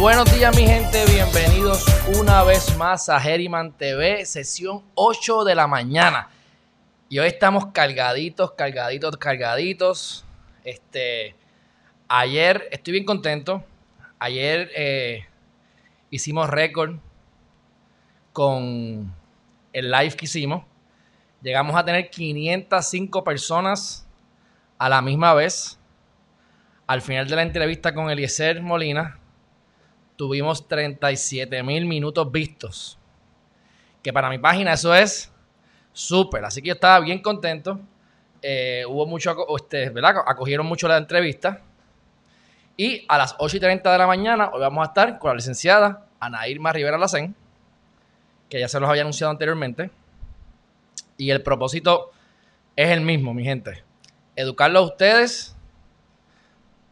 Buenos días mi gente, bienvenidos una vez más a Geriman TV, sesión 8 de la mañana. Y hoy estamos cargaditos, cargaditos, cargaditos. Este, ayer estoy bien contento. Ayer eh, hicimos récord con el live que hicimos. Llegamos a tener 505 personas a la misma vez. Al final de la entrevista con Eliezer Molina, tuvimos 37 mil minutos vistos. Que para mi página eso es súper. Así que yo estaba bien contento. Eh, hubo mucho, este, ¿verdad? Acogieron mucho la entrevista. Y a las 8 y 30 de la mañana, hoy vamos a estar con la licenciada Ana Irma Rivera Lacén, que ya se los había anunciado anteriormente. Y el propósito es el mismo, mi gente. Educarlos a ustedes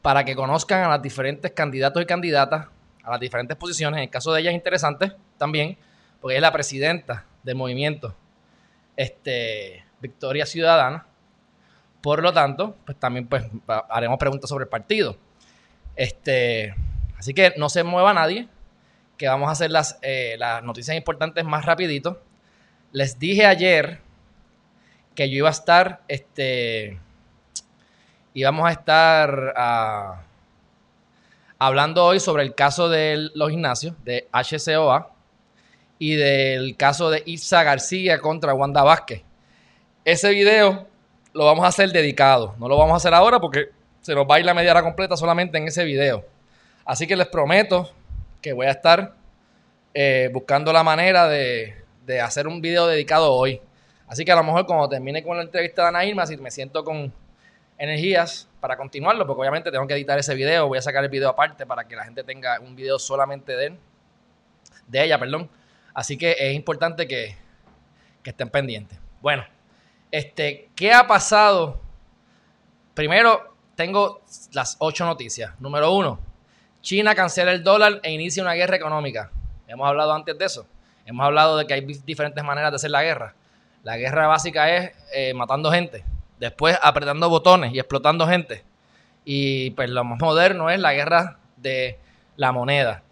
para que conozcan a los diferentes candidatos y candidatas a las diferentes posiciones. En el caso de ella es interesante también, porque es la presidenta del movimiento este, Victoria Ciudadana. Por lo tanto, pues también pues, haremos preguntas sobre el partido. Este, así que no se mueva nadie, que vamos a hacer las, eh, las noticias importantes más rapidito. Les dije ayer que yo iba a estar, este, íbamos a estar a hablando hoy sobre el caso de los gimnasios, de HCOA, y del caso de Isa García contra Wanda Vázquez. Ese video lo vamos a hacer dedicado. No lo vamos a hacer ahora porque se nos va a ir la media completa solamente en ese video. Así que les prometo que voy a estar eh, buscando la manera de, de, hacer un video dedicado hoy. Así que a lo mejor cuando termine con la entrevista de Ana Irma, si me siento con energías para continuarlo, porque obviamente tengo que editar ese video, voy a sacar el video aparte para que la gente tenga un video solamente de él, de ella, perdón. Así que es importante que, que estén pendientes. Bueno, este, ¿qué ha pasado? Primero, tengo las ocho noticias. Número uno, China cancela el dólar e inicia una guerra económica. Hemos hablado antes de eso. Hemos hablado de que hay diferentes maneras de hacer la guerra. La guerra básica es eh, matando gente después apretando botones y explotando gente. Y pues lo más moderno es la guerra de la moneda.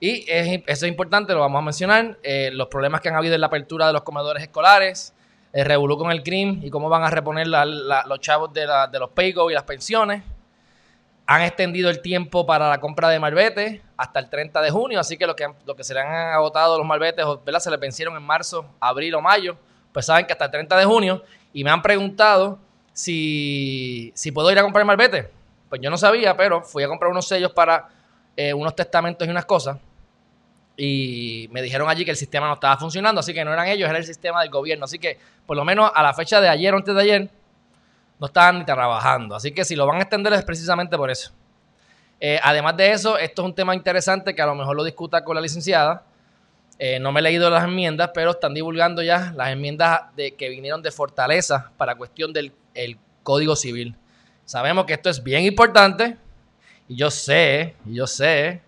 Y eso es importante, lo vamos a mencionar, eh, los problemas que han habido en la apertura de los comedores escolares, el revolú con el crimen y cómo van a reponer los chavos de, los paygo y las pensiones. Han extendido el tiempo para la compra de malbetes hasta el 30 de junio, así que lo que, lo que se le han agotado los malbetes, ¿verdad? se les vencieron en marzo, abril o mayo, pues saben que hasta el 30 de junio. Y me han preguntado si, si puedo ir a comprar malvete. Pues yo no sabía, pero fui a comprar unos sellos para eh, unos testamentos y unas cosas. Y me dijeron allí que el sistema no estaba funcionando, así que no eran ellos, era el sistema del gobierno. Así que, por lo menos a la fecha de ayer o antes de ayer, no estaban ni trabajando. Así que si lo van a extender es precisamente por eso. Eh, además de eso, esto es un tema interesante que a lo mejor lo discuta con la licenciada. Eh, no me he leído las enmiendas, pero están divulgando ya las enmiendas de, que vinieron de Fortaleza para cuestión del el Código Civil. Sabemos que esto es bien importante y yo sé, yo sé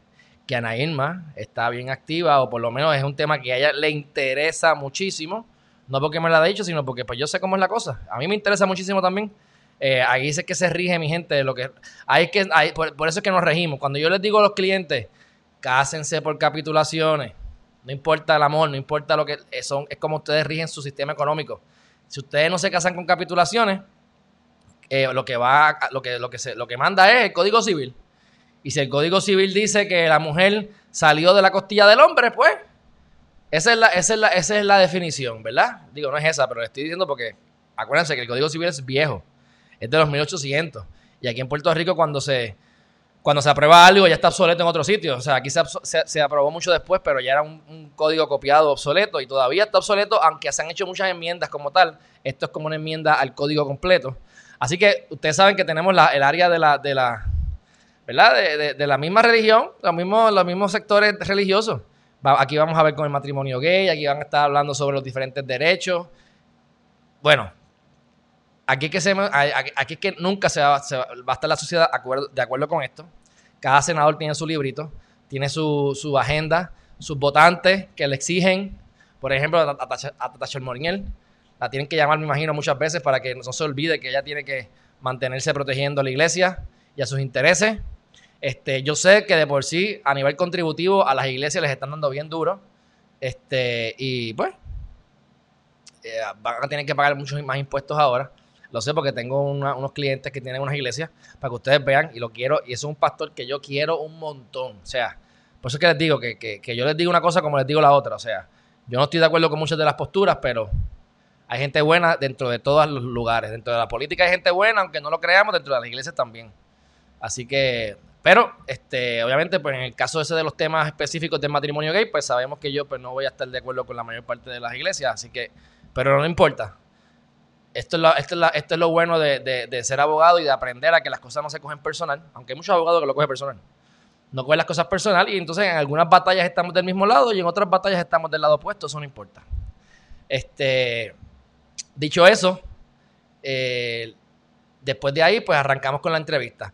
que Ana Irma está bien activa o por lo menos es un tema que a ella le interesa muchísimo. No porque me lo haya dicho, sino porque pues yo sé cómo es la cosa. A mí me interesa muchísimo también. Eh, ahí dice que se rige mi gente lo que hay que por, eso es que nos regimos. Cuando yo les digo a los clientes, cásense por capitulaciones. No importa el amor, no importa lo que son, es como ustedes rigen su sistema económico. Si ustedes no se casan con capitulaciones, eh, lo que va, lo que, lo que se, lo que manda es el Código Civil. Y si el Código Civil dice que la mujer salió de la costilla del hombre, pues esa es la, esa es la, esa es la definición, ¿verdad? Digo, no es esa, pero le estoy diciendo porque acuérdense que el Código Civil es viejo, es de los 1800. Y aquí en Puerto Rico cuando se, cuando se aprueba algo ya está obsoleto en otro sitio. O sea, aquí se, aprobó mucho después, pero ya era un, código copiado obsoleto y todavía está obsoleto, aunque se han hecho muchas enmiendas como tal. Esto es como una enmienda al código completo. Así que ustedes saben que tenemos el área de la, de la ¿verdad? De, la misma religión, los mismos, los mismos sectores religiosos. aquí vamos a ver con el matrimonio gay, aquí van a estar hablando sobre los diferentes derechos. Bueno, aquí que, se, aquí que nunca se va, a estar la sociedad de acuerdo con esto. Cada senador tiene su librito, tiene su, su agenda, sus votantes que le exigen, por ejemplo, a, Tata Moriñel, la tienen que llamar, me imagino, muchas veces para que no se olvide que ella tiene que mantenerse protegiendo a la iglesia y a sus intereses. Este, yo sé que de por sí, a nivel contributivo, a las iglesias les están dando bien duro. Este, y pues, eh, van a tener que pagar muchos más impuestos ahora. Lo sé porque tengo unos clientes que tienen unas iglesias para que ustedes vean y lo quiero. Y es un pastor que yo quiero un montón. O sea, por eso es que les digo que, que yo les digo una cosa como les digo la otra. O sea, yo no estoy de acuerdo con muchas de las posturas, pero hay gente buena dentro de todos los lugares. Dentro de la política hay gente buena, aunque no lo creamos, dentro de las iglesias también. Así que, pero, este, obviamente, pues en el caso ese de los temas específicos del matrimonio gay, pues sabemos que yo pues no voy a estar de acuerdo con la mayor parte de las iglesias, así que, pero no importa. Esto es lo, bueno de, de, ser abogado y de aprender a que las cosas no se cogen personal, aunque hay muchos abogados que lo cogen personal. No cogen las cosas personal y entonces en algunas batallas estamos del mismo lado y en otras batallas estamos del lado opuesto, eso no importa. Este, Dicho eso, eh, después de ahí, pues arrancamos con la entrevista.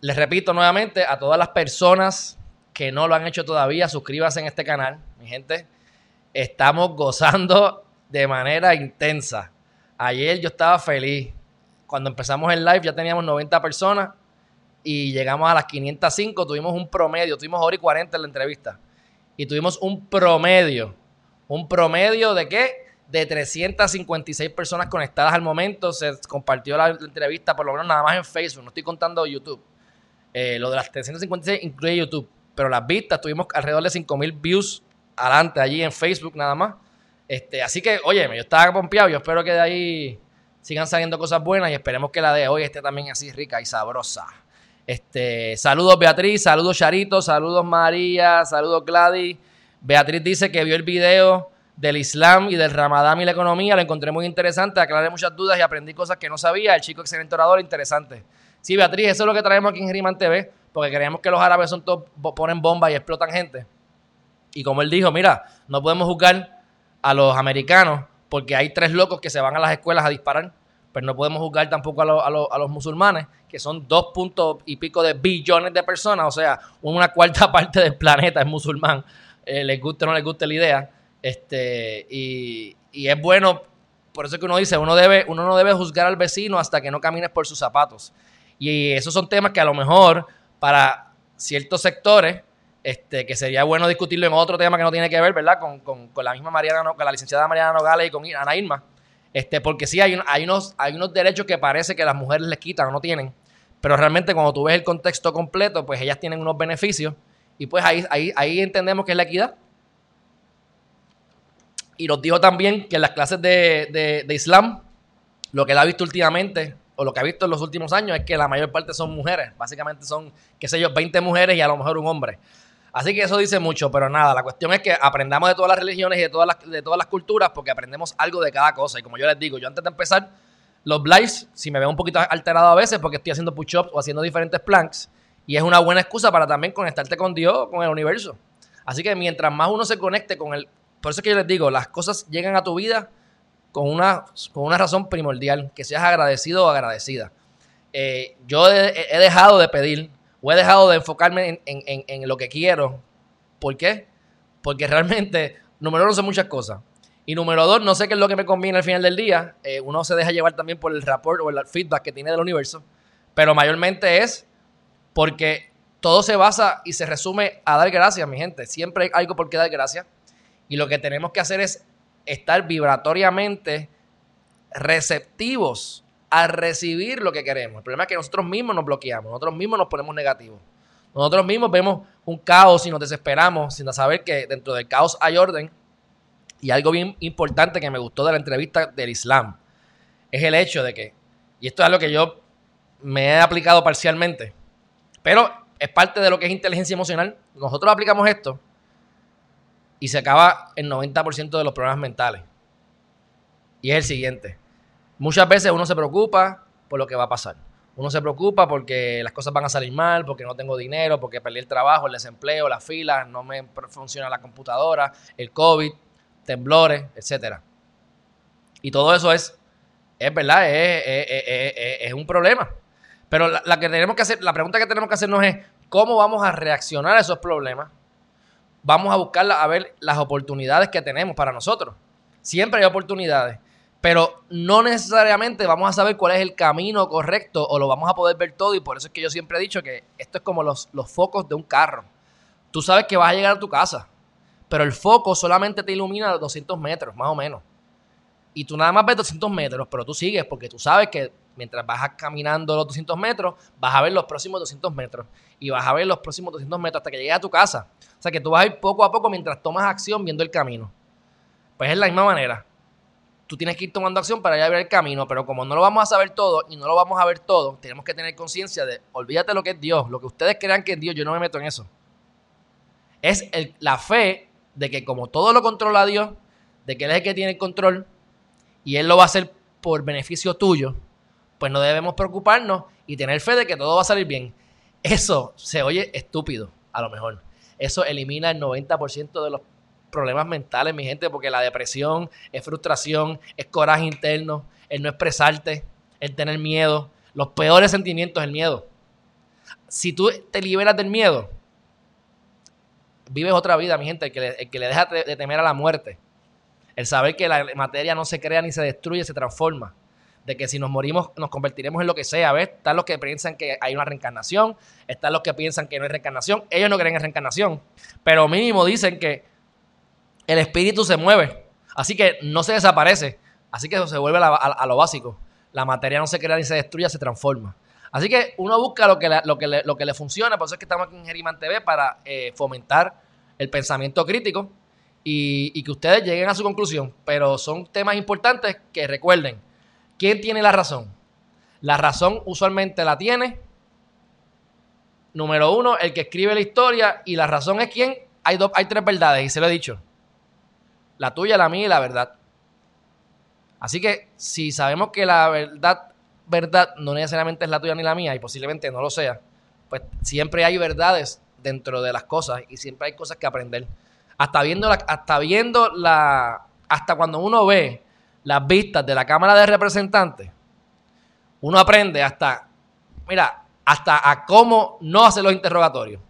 Les repito nuevamente a todas las personas que no lo han hecho todavía, suscríbanse en este canal, mi gente. Estamos gozando de manera intensa. Ayer yo estaba feliz. Cuando empezamos el live ya teníamos 90 personas y llegamos a las 505. Tuvimos un promedio, tuvimos hora y 40 en la entrevista. Y tuvimos un promedio. ¿Un promedio de qué? De 356 personas conectadas al momento. Se compartió la, entrevista, por lo menos nada más en Facebook, no estoy contando YouTube. Eh, lo de las 356 incluye YouTube, pero las vistas tuvimos alrededor de 5000 views adelante allí en Facebook nada más. Este, así que, oye, yo estaba pompeado, yo espero que de ahí sigan saliendo cosas buenas y esperemos que la de hoy esté también así rica y sabrosa. Este, saludos Beatriz, saludos Charito, saludos María, saludos Gladys. Beatriz dice que vio el video del Islam y del Ramadán y la economía. Lo encontré muy interesante, aclaré muchas dudas y aprendí cosas que no sabía. El chico excelente orador, interesante. Sí, Beatriz, eso es lo que traemos aquí en Geriman TV, porque creemos que los árabes son todos, ponen bombas y explotan gente. Y como él dijo, mira, no podemos juzgar a los americanos porque hay tres locos que se van a las escuelas a disparar, pero no podemos juzgar tampoco a, a, los musulmanes, que son dos puntos y pico de billones de personas, o sea, una cuarta parte del planeta es musulmán, eh, les guste o no les guste la idea. Este, y, es bueno, por eso que uno dice, uno, debe, uno no debe juzgar al vecino hasta que no camines por sus zapatos. Y esos son temas que a lo mejor para ciertos sectores, este, que sería bueno discutirlo en otro tema que no tiene que ver, ¿verdad? Con, la misma Mariana, con la licenciada Mariana Nogales y con Ana Irma. Este, porque sí, hay, hay, unos, hay unos derechos que parece que las mujeres les quitan o no tienen. Pero realmente cuando tú ves el contexto completo, pues ellas tienen unos beneficios. Y pues ahí, ahí, ahí entendemos que es la equidad y nos dijo también que en las clases de, Islam, lo que él ha visto últimamente, o lo que ha visto en los últimos años, es que la mayor parte son mujeres. Básicamente son, qué sé yo, 20 mujeres y a lo mejor un hombre. Así que eso dice mucho, pero nada, la cuestión es que aprendamos de todas las religiones y de todas las, de todas las culturas porque aprendemos algo de cada cosa. Y como yo les digo, yo antes de empezar los lives, si me veo un poquito alterado a veces porque estoy haciendo push-ups o haciendo diferentes planks, y es una buena excusa para también conectarte con Dios, con el universo. Así que mientras más uno se conecte con el, por eso es que yo les digo, las cosas llegan a tu vida con una, con una razón primordial, que seas agradecido o agradecida. Eh, yo he, dejado de pedir o he dejado de enfocarme en, lo que quiero. ¿Por qué? Porque realmente, número uno, son muchas cosas. Y número dos, no sé qué es lo que me conviene al final del día. Eh, uno se deja llevar también por el rapport o el feedback que tiene del universo. Pero mayormente es porque todo se basa y se resume a dar gracias, mi gente. Siempre hay algo por qué dar gracias. Y lo que tenemos que hacer es estar vibratoriamente receptivos a recibir lo que queremos. El problema es que nosotros mismos nos bloqueamos, nosotros mismos nos ponemos negativos. Nosotros mismos vemos un caos y nos desesperamos sin saber que dentro del caos hay orden. Y algo bien importante que me gustó de la entrevista del Islam es el hecho de que, y esto es algo que yo me he aplicado parcialmente, pero es parte de lo que es inteligencia emocional. Nosotros aplicamos esto y se acaba el 90% de los problemas mentales. Y es el siguiente. Muchas veces uno se preocupa por lo que va a pasar. Uno se preocupa porque las cosas van a salir mal, porque no tengo dinero, porque perdí el trabajo, el desempleo, las filas, no me funciona la computadora, el COVID, temblores, etcétera. Y todo eso es, es verdad, es, un problema. Pero la, que tenemos que hacer, la pregunta que tenemos que hacernos es cómo vamos a reaccionar a esos problemas. Vamos a buscar a ver las oportunidades que tenemos para nosotros. Siempre hay oportunidades, pero no necesariamente vamos a saber cuál es el camino correcto o lo vamos a poder ver todo y por eso es que yo siempre he dicho que esto es como los, los focos de un carro. Tú sabes que vas a llegar a tu casa, pero el foco solamente te ilumina a 200 metros, más o menos. Y tú nada más ves 200 metros, pero tú sigues porque tú sabes que mientras vas caminando los 200 metros, vas a ver los próximos 200 metros. Y vas a ver los próximos 200 metros hasta que llegues a tu casa. O sea que tú vas a ir poco a poco mientras tomas acción viendo el camino. Pues es la misma manera. Tú tienes que ir tomando acción para ya ver el camino, pero como no lo vamos a saber todo y no lo vamos a ver todo, tenemos que tener conciencia de, olvídate lo que es Dios, lo que ustedes crean que es Dios, yo no me meto en eso. Es la fe de que como todo lo controla Dios, de que Él es el que tiene el control y Él lo va a hacer por beneficio tuyo, pues no debemos preocuparnos y tener fe de que todo va a salir bien. Eso se oye estúpido, a lo mejor. Eso elimina el 90% de los problemas mentales, mi gente, porque la depresión es frustración, es coraje interno, el no expresarte, el tener miedo, los peores sentimientos, el miedo. Si tú te liberas del miedo, vives otra vida, mi gente, el que le, que le deja de temer a la muerte, el saber que la materia no se crea ni se destruye, se transforma de que si nos morimos nos convertiremos en lo que sea. ¿Ves? Están los que piensan que hay una reencarnación, están los que piensan que no hay reencarnación. Ellos no creen en reencarnación, pero mínimo dicen que el espíritu se mueve, así que no se desaparece, así que eso se vuelve a, lo básico. La materia no se crea ni se destruye, se transforma. Así que uno busca lo que, lo que, le, lo que le funciona, por eso es que estamos aquí en Geriman TV para eh, fomentar el pensamiento crítico y que ustedes lleguen a su conclusión. Pero son temas importantes que recuerden, ¿quién tiene la razón? La razón usualmente la tiene, número uno, el que escribe la historia y la razón es quién. Hay, dos, hay tres verdades y se lo he dicho la tuya, la mía y la verdad. Así que si sabemos que la verdad, verdad no necesariamente es la tuya ni la mía y posiblemente no lo sea, pues siempre hay verdades dentro de las cosas y siempre hay cosas que aprender. Hasta viendo hasta viendo la, hasta cuando uno ve las vistas de la Cámara de Representantes, uno aprende hasta, mira, hasta a cómo no hacer los interrogatorios.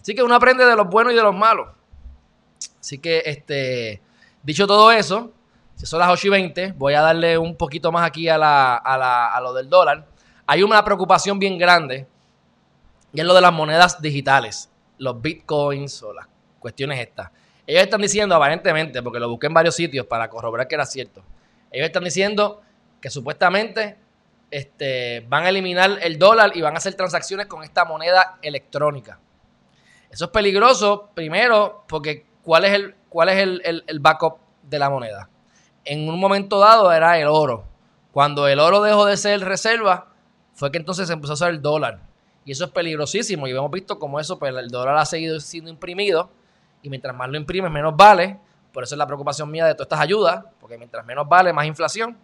Así que uno aprende de los buenos y de los malos. Así que, este, dicho todo eso, si son las 8 y 20, voy a darle un poquito más aquí a, la, a, la, a lo del dólar. Hay una preocupación bien grande y es lo de las monedas digitales, los bitcoins o las cuestiones estas. Ellos están diciendo, aparentemente, porque lo busqué en varios sitios para corroborar que era cierto, ellos están diciendo que supuestamente este, van a eliminar el dólar y van a hacer transacciones con esta moneda electrónica. Eso es peligroso, primero, porque ¿cuál es, el, cuál es el, backup de la moneda? En un momento dado era el oro. Cuando el oro dejó de ser reserva, fue que entonces se empezó a usar el dólar. Y eso es peligrosísimo. Y hemos visto cómo eso, pues el dólar ha seguido siendo imprimido. Y mientras más lo imprimes, menos vale. Por eso es la preocupación mía de todas estas ayudas. Porque mientras menos vale, más inflación.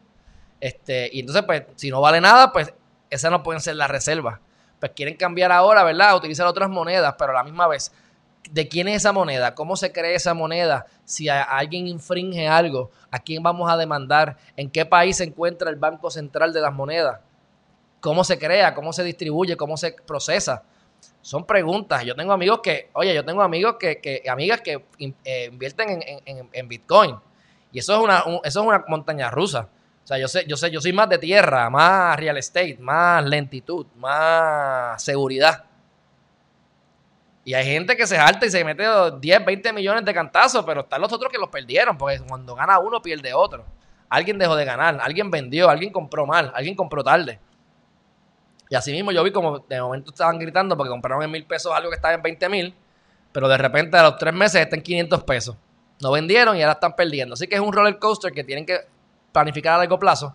Este, y entonces, pues, si no vale nada, pues esas no pueden ser las reservas. Pues quieren cambiar ahora, ¿verdad? Utilizar otras monedas, pero a la misma vez de quién es esa moneda, cómo se crea esa moneda, si alguien infringe algo, a quién vamos a demandar, en qué país se encuentra el Banco Central de las Monedas, cómo se crea, cómo se distribuye, cómo se procesa. Son preguntas. Yo tengo amigos que, oye, yo tengo amigos que, amigas que eh, invierten en, Bitcoin. Y eso es una, eso es una montaña rusa. O sea, yo sé, yo sé, yo soy más de tierra, más real estate, más lentitud, más seguridad. Y hay gente que se salta y se mete 10, 20 millones de cantazos, pero están los otros que los perdieron, porque cuando gana uno pierde otro. Alguien dejó de ganar, alguien vendió, alguien compró mal, alguien compró tarde. Y así mismo yo vi como de momento estaban gritando porque compraron en mil pesos algo que estaba en 20 mil, pero de repente a los tres meses está en 500 pesos. No vendieron y ahora están perdiendo. Así que es un roller coaster que tienen que planificar a largo plazo,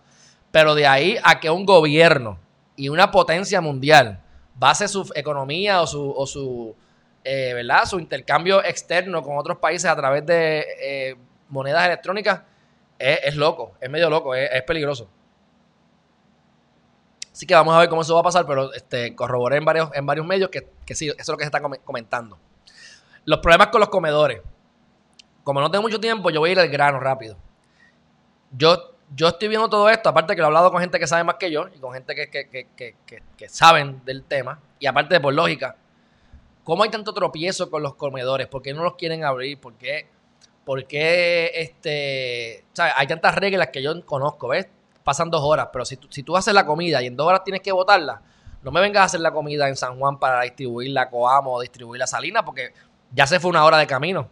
pero de ahí a que un gobierno y una potencia mundial base su economía o su, o su eh, ¿verdad? Su intercambio externo con otros países a través de eh, monedas electrónicas es, loco, es medio loco, es, peligroso. Así que vamos a ver cómo eso va a pasar, pero este, corroboré en varios, en varios medios que, que sí, eso es lo que se está comentando. Los problemas con los comedores. Como no tengo mucho tiempo, yo voy a ir al grano rápido. Yo, yo estoy viendo todo esto, aparte que lo he hablado con gente que sabe más que yo y con gente que, que saben del tema, y aparte de por lógica, ¿cómo hay tanto tropiezo con los comedores? ¿Por qué no los quieren abrir? ¿Por qué? Porque este, hay tantas reglas que yo conozco, ¿ves? Pasan dos horas, pero si tú, si tú haces la comida y en dos horas tienes que botarla, no me vengas a hacer la comida en San Juan para distribuir la Coamo o distribuir la Salina, porque ya se fue una hora de camino.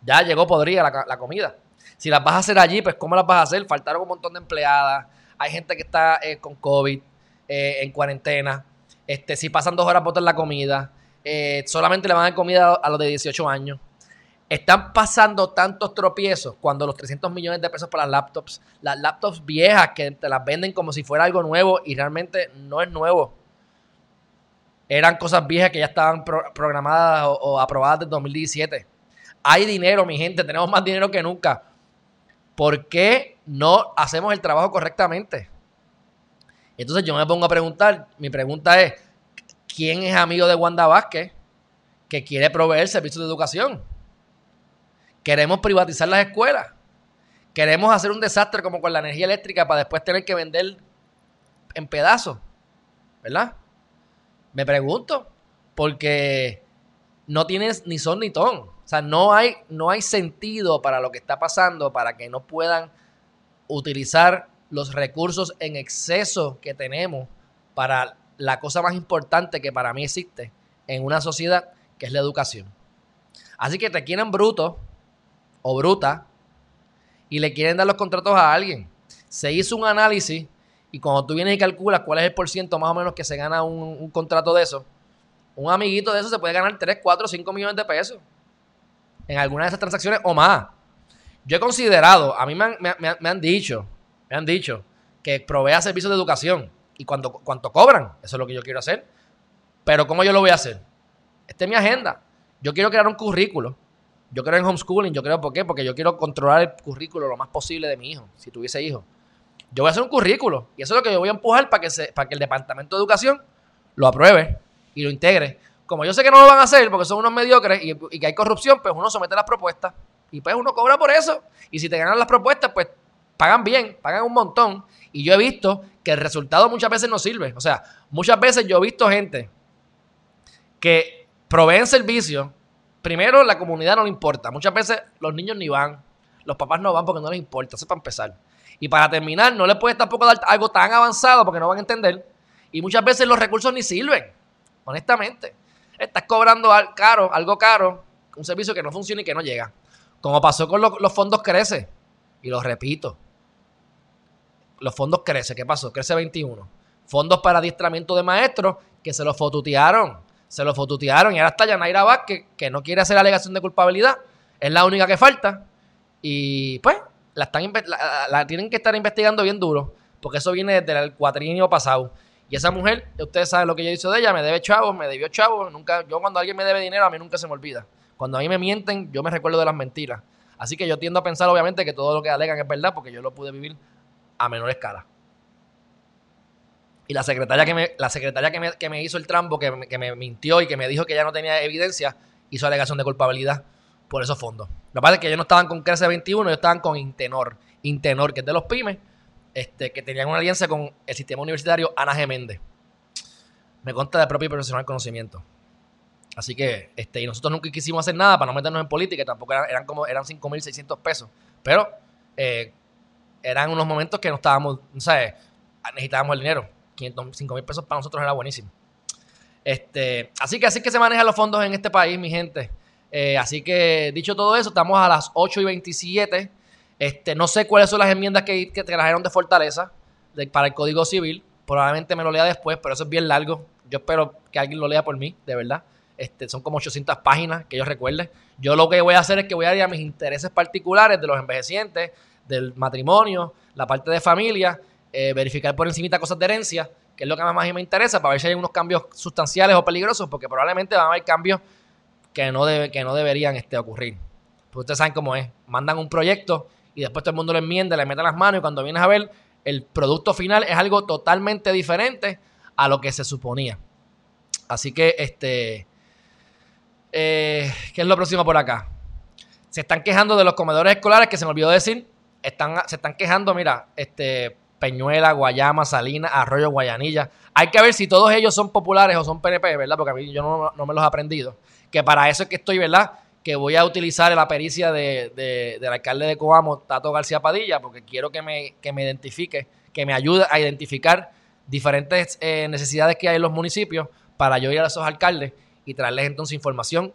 Ya llegó podría la, comida. Si las vas a hacer allí, pues ¿cómo las vas a hacer? Faltaron un montón de empleadas. Hay gente que está eh, con COVID, eh, en cuarentena. Este, si pasan dos horas botar la comida, eh, solamente le van a dar comida a los de 18 años. Están pasando tantos tropiezos cuando los 300 millones de pesos para laptops, las laptops viejas que te las venden como si fuera algo nuevo y realmente no es nuevo. Eran cosas viejas que ya estaban programadas o, aprobadas desde 2017. Hay dinero, mi gente, tenemos más dinero que nunca. ¿Por qué no hacemos el trabajo correctamente? Entonces yo me pongo a preguntar, mi pregunta es, ¿quién es amigo de Wanda Vázquez que quiere proveer servicios de educación? Queremos privatizar las escuelas. Queremos hacer un desastre como con la energía eléctrica para después tener que vender en pedazos. ¿Verdad? Me pregunto. Porque no tienes ni son ni ton. O sea, no hay, no hay sentido para lo que está pasando para que no puedan utilizar los recursos en exceso que tenemos para la cosa más importante que para mí existe en una sociedad, que es la educación. Así que te quieren bruto o bruta y le quieren dar los contratos a alguien. Se hizo un análisis y cuando tú vienes y calculas cuál es el porciento más o menos que se gana un, contrato de eso, un amiguito de eso se puede ganar 3, 4, 5 millones de pesos en alguna de esas transacciones o más. Yo he considerado, a mí me han, me han dicho, me han dicho que provea servicios de educación y cuando, cuánto cobran, eso es lo que yo quiero hacer. Pero ¿cómo yo lo voy a hacer? Esta es mi agenda. Yo quiero crear un currículo yo creo en homeschooling, yo creo, ¿por qué? Porque yo quiero controlar el currículo lo más posible de mi hijo, si tuviese hijo. Yo voy a hacer un currículo y eso es lo que yo voy a empujar para que, se, para que el Departamento de Educación lo apruebe y lo integre. Como yo sé que no lo van a hacer porque son unos mediocres y, y que hay corrupción, pues uno somete las propuestas y pues uno cobra por eso. Y si te ganan las propuestas, pues pagan bien, pagan un montón. Y yo he visto que el resultado muchas veces no sirve. O sea, muchas veces yo he visto gente que proveen servicios primero, la comunidad no le importa. Muchas veces los niños ni van, los papás no van porque no les importa, eso es para empezar. Y para terminar, no les puedes tampoco dar algo tan avanzado porque no van a entender. Y muchas veces los recursos ni sirven, honestamente. Estás cobrando caro, algo caro, un servicio que no funciona y que no llega. Como pasó con los, fondos Crece. Y lo repito. Los fondos Crece. ¿Qué pasó? Crece 21. Fondos para adiestramiento de maestros que se los fotutearon se lo fotutearon y ahora está Yanaira Vázquez, que no quiere hacer alegación de culpabilidad, es la única que falta. Y pues, la, están, la, tienen que estar investigando bien duro, porque eso viene desde el cuatrienio pasado. Y esa mujer, ustedes saben lo que yo hice de ella, me debe chavos, me debió chavos. Nunca, yo cuando alguien me debe dinero, a mí nunca se me olvida. Cuando a mí me mienten, yo me recuerdo de las mentiras. Así que yo tiendo a pensar, obviamente, que todo lo que alegan es verdad, porque yo lo pude vivir a menor escala. Y la secretaria que me, la secretaria que me, hizo el trampo, que me, mintió y que me dijo que ya no tenía evidencia, hizo alegación de culpabilidad por esos fondos. Lo que pasa es que ellos no estaban con Crece 21, ellos estaban con Intenor. Intenor, que es de los pymes, este, que tenían una alianza con el sistema universitario Ana G. Me consta de propio y profesional conocimiento. Así que, este, y nosotros nunca quisimos hacer nada para no meternos en política, tampoco eran, eran como, eran 5.600 pesos. Pero, eh, eran unos momentos que no estábamos, no sé, necesitábamos el dinero 5 mil pesos para nosotros era buenísimo. Este, así que así que se manejan los fondos en este país, mi gente. Eh, así que dicho todo eso, estamos a las 8 y 27. Este, no sé cuáles son las enmiendas que, que trajeron de Fortaleza para el Código Civil. Probablemente me lo lea después, pero eso es bien largo. Yo espero que alguien lo lea por mí, de verdad. Este, son como 800 páginas que yo recuerde. Yo lo que voy a hacer es que voy a ir a mis intereses particulares de los envejecientes, del matrimonio, la parte de familia eh, verificar por encima cosas de herencia, que es lo que más me interesa, para ver si hay unos cambios sustanciales o peligrosos, porque probablemente van a haber cambios que no, que no deberían este, ocurrir. Porque ustedes saben cómo es. Mandan un proyecto y después todo el mundo lo enmienda, le mete las manos y cuando vienes a ver, el producto final es algo totalmente diferente a lo que se suponía. Así que, este, eh, ¿qué es lo próximo por acá? Se están quejando de los comedores escolares, que se me olvidó decir, están, se están quejando, mira, este, Peñuela, Guayama, Salinas, Arroyo, Guayanilla. Hay que ver si todos ellos son populares o son PNP, ¿verdad? Porque a mí yo no, me los he aprendido. Que para eso es que estoy, ¿verdad? Que voy a utilizar la pericia de, del alcalde de Coamo, Tato García Padilla, porque quiero que me, que me identifique, que me ayude a identificar diferentes eh, necesidades que hay en los municipios para yo ir a esos alcaldes y traerles entonces información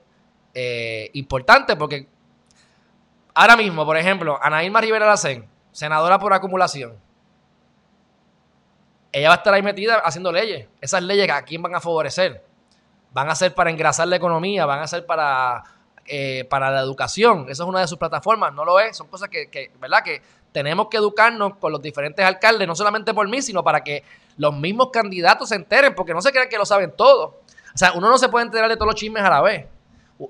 eh, importante, porque ahora mismo, por ejemplo, Anaíma Rivera Lacén, senadora por acumulación, ella va a estar ahí metida haciendo leyes. Esas leyes, ¿a quién van a favorecer? Van a ser para engrasar la economía, van a ser para, eh, para la educación. Esa es una de sus plataformas, no lo es. Son cosas que, ¿verdad? Que tenemos que educarnos con los diferentes alcaldes, no solamente por mí, sino para que los mismos candidatos se enteren, porque no se crean que lo saben todo. O sea, uno no se puede enterar de todos los chismes a la vez.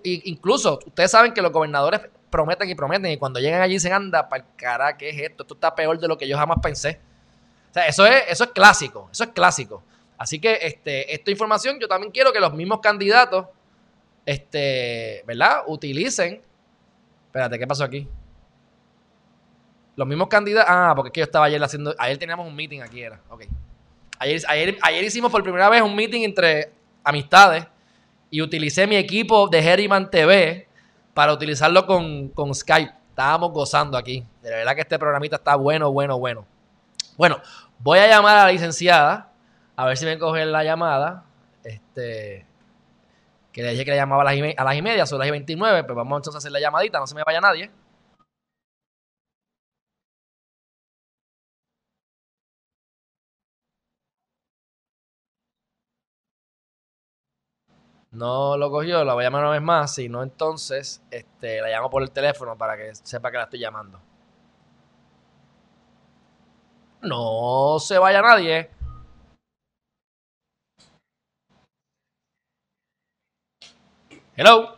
incluso, ustedes saben que los gobernadores prometen y prometen, y cuando llegan allí dicen, anda, para el cara, ¿qué es esto? Esto está peor de lo que yo jamás pensé sea, eso es, eso es clásico, eso es clásico. Así que este, esta información yo también quiero que los mismos candidatos, este, ¿verdad? Utilicen. Espérate, ¿qué pasó aquí? Los mismos candidatos. Ah, porque es que yo estaba ayer haciendo. Ayer teníamos un meeting aquí, era. Ok. Ayer, ayer, hicimos por primera vez un meeting entre amistades y utilicé mi equipo de Herriman TV para utilizarlo con, con Skype. Estábamos gozando aquí. De verdad que este programita está bueno, bueno, bueno. Bueno, Voy a llamar a la licenciada, a ver si me cogen la llamada. Este, que le dije que le llamaba a las, y a las y media, son las y 29, pues vamos entonces a hacer la llamadita, no se me vaya nadie. No lo cogió, la voy a llamar una vez más, si no entonces este, la llamo por el teléfono para que sepa que la estoy llamando. No se vaya nadie. Hello.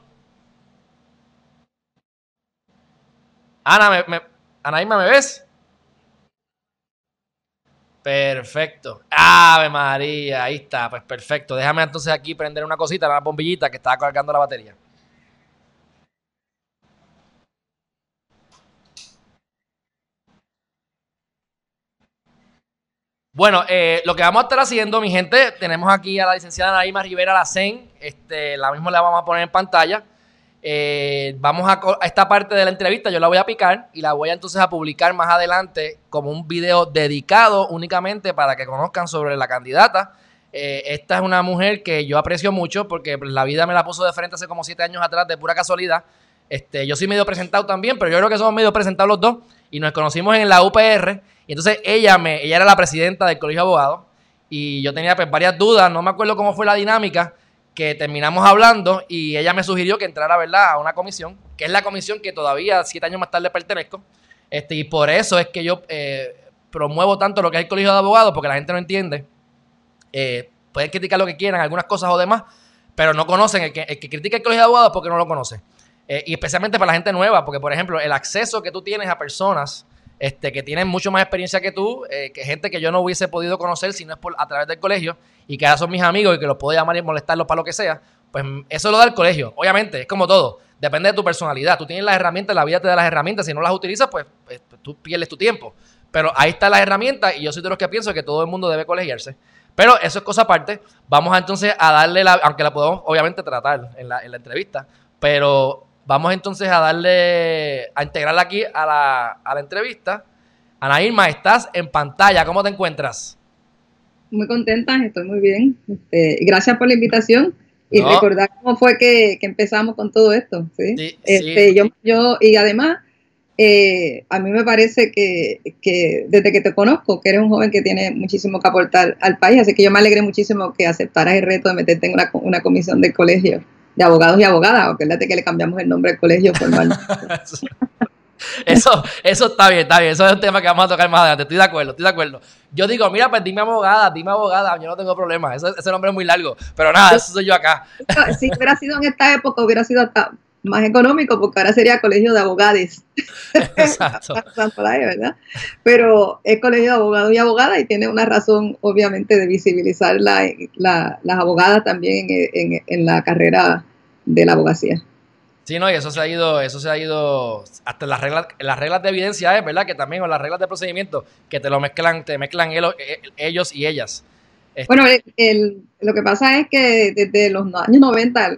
Ana, me, me, ¿me ves? Perfecto. Ave María, ahí está, pues perfecto. Déjame entonces aquí prender una cosita, una bombillita que estaba cargando la batería. Bueno, eh, lo que vamos a estar haciendo, mi gente, tenemos aquí a la licenciada Naima Rivera Lacén, este, la misma la vamos a poner en pantalla. Eh, vamos a, esta parte de la entrevista, yo la voy a picar y la voy a entonces a publicar más adelante como un video dedicado únicamente para que conozcan sobre la candidata. Eh, esta es una mujer que yo aprecio mucho porque la vida me la puso de frente hace como siete años atrás de pura casualidad. Este, yo soy medio presentado también, pero yo creo que somos medio presentados los dos y nos conocimos en la UPR y entonces ella, me, ella era la presidenta del Colegio de Abogados y yo tenía pues, varias dudas, no me acuerdo cómo fue la dinámica, que terminamos hablando y ella me sugirió que entrara ¿verdad? a una comisión, que es la comisión que todavía siete años más tarde pertenezco. Este, y por eso es que yo eh, promuevo tanto lo que es el Colegio de Abogados, porque la gente no entiende. Eh, pueden criticar lo que quieran, algunas cosas o demás, pero no conocen. El que, el que critica el Colegio de Abogados porque no lo conoce. Eh, y especialmente para la gente nueva, porque por ejemplo, el acceso que tú tienes a personas este, que tienen mucho más experiencia que tú, eh, que gente que yo no hubiese podido conocer si no es por, a través del colegio, y que ahora son mis amigos y que los puedo llamar y molestarlos para lo que sea, pues eso lo da el colegio. Obviamente, es como todo, depende de tu personalidad. Tú tienes las herramientas, la vida te da las herramientas, si no las utilizas, pues, pues tú pierdes tu tiempo. Pero ahí están las herramientas y yo soy de los que pienso que todo el mundo debe colegiarse. Pero eso es cosa aparte. Vamos entonces a darle la, aunque la podemos obviamente tratar en la, en la entrevista, pero Vamos entonces a darle, a integrarla aquí a la, a la entrevista. Ana Irma, estás en pantalla, ¿cómo te encuentras? Muy contenta, estoy muy bien. Este, gracias por la invitación y recordar cómo fue que, empezamos con todo esto. ¿sí? este, Yo, yo, y además, eh, a mí me parece que, que, desde que te conozco, que eres un joven que tiene muchísimo que aportar al país, así que yo me alegré muchísimo que aceptaras el reto de meterte en una, una comisión de colegio de abogados y abogadas, acuérdate que le cambiamos el nombre al colegio formal. eso, eso está bien, está bien. Eso es un tema que vamos a tocar más adelante. Estoy de acuerdo, estoy de acuerdo. Yo digo, mira, pues dime abogada, dime abogada, yo no tengo problema. ese nombre es muy largo. Pero nada, eso soy yo acá. si hubiera sido en esta época, hubiera sido hasta más económico porque ahora sería colegio de abogados. Exacto. ¿verdad? Pero es colegio de abogados y abogadas y tiene una razón obviamente de visibilizar la, las abogadas también en, en, la carrera de la abogacía. Sí, no, y eso se ha ido, eso se ha ido hasta las reglas, las reglas de evidencia, ¿eh? ¿verdad? Que también, o las reglas de procedimiento, que te lo mezclan, te mezclan eh, ellos y ellas. Bueno, lo que pasa es que desde los años 90,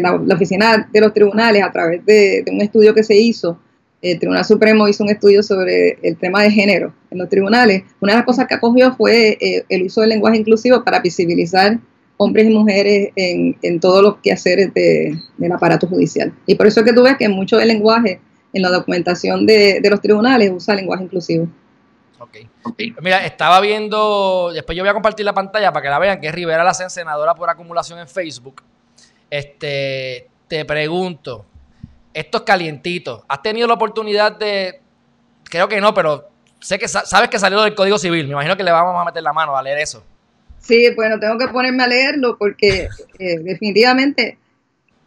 la, oficina de los tribunales, a través de, un estudio que se hizo, el Tribunal Supremo hizo un estudio sobre el tema de género en los tribunales. Una de las cosas que acogió fue eh, el uso del lenguaje inclusivo para visibilizar hombres y mujeres en, en todos los quehaceres de, del aparato judicial. Y por eso es que tú ves que mucho del lenguaje en la documentación de, de los tribunales usa lenguaje inclusivo. Okay. Mira, estaba viendo, después yo voy a compartir la pantalla para que la vean, que es Rivera la senadora por acumulación en Facebook. Este, te pregunto, estos calientitos, ¿has tenido la oportunidad de, creo que no, pero sé que sabes que salió del Código Civil, me imagino que le vamos a meter la mano a leer eso. Sí, bueno, tengo que ponerme a leerlo porque eh, definitivamente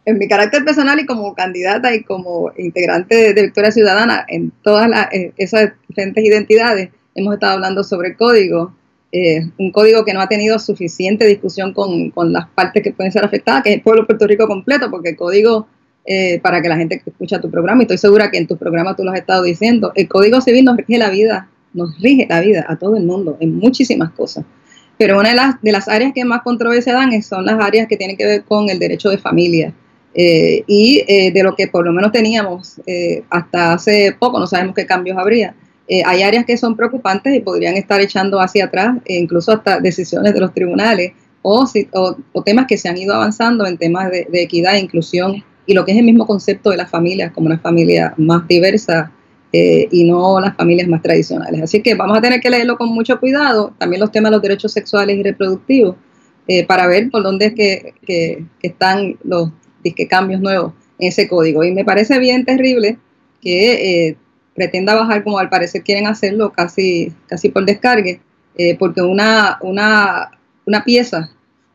en mi carácter personal y como candidata y como integrante de Victoria Ciudadana en todas esas diferentes identidades, hemos estado hablando sobre el código, eh, un código que no ha tenido suficiente discusión con, con, las partes que pueden ser afectadas, que es el pueblo de Puerto Rico completo, porque el código, eh, para que la gente que escucha tu programa, y estoy segura que en tu programa tú lo has estado diciendo, el código civil nos rige la vida, nos rige la vida a todo el mundo en muchísimas cosas. Pero una de las, de las áreas que más controversia dan son las áreas que tienen que ver con el derecho de familia. Eh, y de lo que por lo menos teníamos hasta hace poco, no sabemos qué cambios habría, eh, hay áreas que son preocupantes y podrían estar echando hacia atrás, e incluso hasta decisiones de los tribunales o, temas que se han ido avanzando en temas de, equidad e inclusión y lo que es el mismo concepto de las familias como una familia más diversa eh, y no las familias más tradicionales. Así que vamos a tener que leerlo con mucho cuidado, también los temas de los derechos sexuales y reproductivos, eh, para ver por dónde es que, están los cambios nuevos en ese código. Y me parece bien terrible que pretenda bajar como al parecer quieren hacerlo casi, casi por descargue, eh, porque una, una, una pieza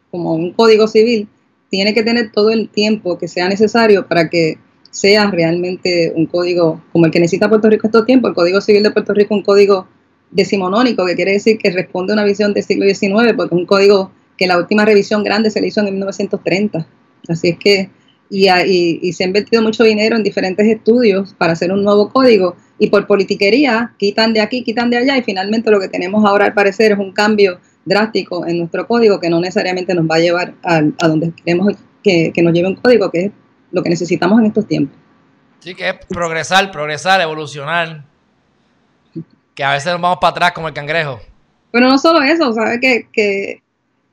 como un código civil tiene que tener todo el tiempo que sea necesario para que sea realmente un código como el que necesita Puerto Rico estos tiempos. El Código Civil de Puerto Rico un código decimonónico, que quiere decir que responde a una visión del siglo XIX, porque un código que la última revisión grande se le hizo en 1930. Así es que, y, y se ha invertido mucho dinero en diferentes estudios para hacer un nuevo código, y por politiquería quitan de aquí, quitan de allá y finalmente lo que tenemos ahora al parecer es un cambio drástico en nuestro código que no necesariamente nos va a llevar a, donde queremos que, nos lleve un código, que es lo que necesitamos en estos tiempos. Sí, que es progresar, progresar, evolucionar. Que a veces nos vamos para atrás como el cangrejo. Bueno, no solo eso, sabe que, que,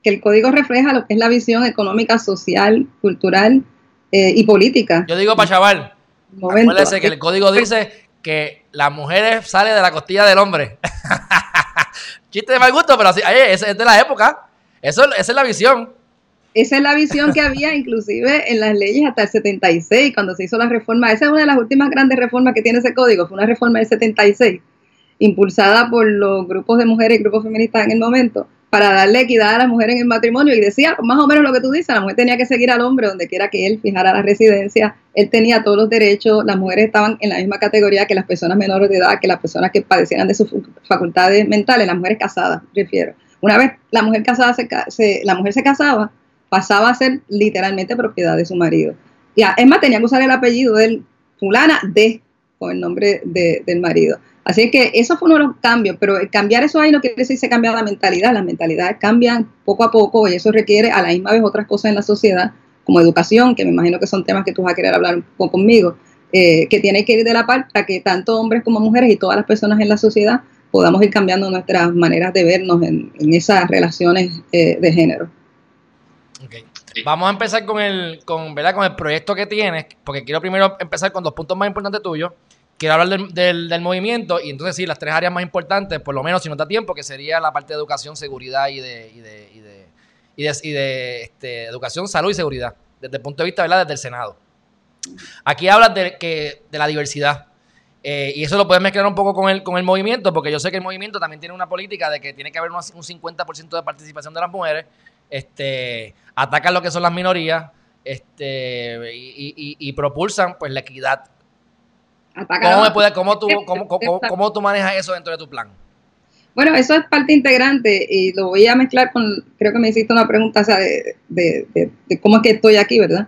el código refleja lo que es la visión económica, social, cultural eh, y política. Yo digo para chaval, acuérdese que el código dice que la mujer sale de la costilla del hombre. Chiste de mal gusto, pero así, es, de la época. Eso, esa es la visión. Esa es la visión que había inclusive en las leyes hasta el 76, cuando se hizo la reforma. Esa es una de las últimas grandes reformas que tiene ese código. Fue una reforma del 76, impulsada por los grupos de mujeres y grupos feministas en el momento para darle equidad a las mujeres en el matrimonio y decía más o menos lo que tú dices, la mujer tenía que seguir al hombre donde quiera que él fijara la residencia, él tenía todos los derechos, las mujeres estaban en la misma categoría que las personas menores de edad, que las personas que padecieran de sus facultades mentales, las mujeres casadas, refiero. Una vez la mujer casada se, la mujer se casaba, pasaba a ser literalmente propiedad de su marido. Y es más, tenía que usar el apellido de fulana de, con el nombre del marido. Así que eso fue uno de los cambios, pero cambiar eso ahí no quiere decir se cambia la mentalidad, las mentalidades cambian poco a poco y eso requiere a la misma vez otras cosas en la sociedad, como educación, que me imagino que son temas que tú vas a querer hablar un poco conmigo, eh, que tiene que ir de la par para que tanto hombres como mujeres y todas las personas en la sociedad podamos ir cambiando nuestras maneras de vernos en, esas relaciones eh, de género. Vamos a empezar con el, con, ¿verdad? con el proyecto que tienes, porque quiero primero empezar con dos puntos más importantes tuyos quiero hablar del, movimiento y entonces sí, las tres áreas más importantes, por lo menos si no da tiempo, que sería la parte de educación, seguridad y de, y de, y de, y de, este, educación, salud y seguridad, desde el punto de vista, ¿verdad? Desde el Senado. Aquí hablas de, que, de la diversidad. Eh, y eso lo puedes mezclar un poco con el, con el movimiento, porque yo sé que el movimiento también tiene una política de que tiene que haber un 50% de participación de las mujeres, este, atacan lo que son las minorías, este, y, propulsan pues la equidad. ¿Cómo, me puede, cómo, tú, cómo, cómo, tú manejas eso dentro de tu plan? Bueno, eso es parte integrante y lo voy a mezclar con, creo que me hiciste una pregunta de, de, de, cómo es que estoy aquí, ¿verdad?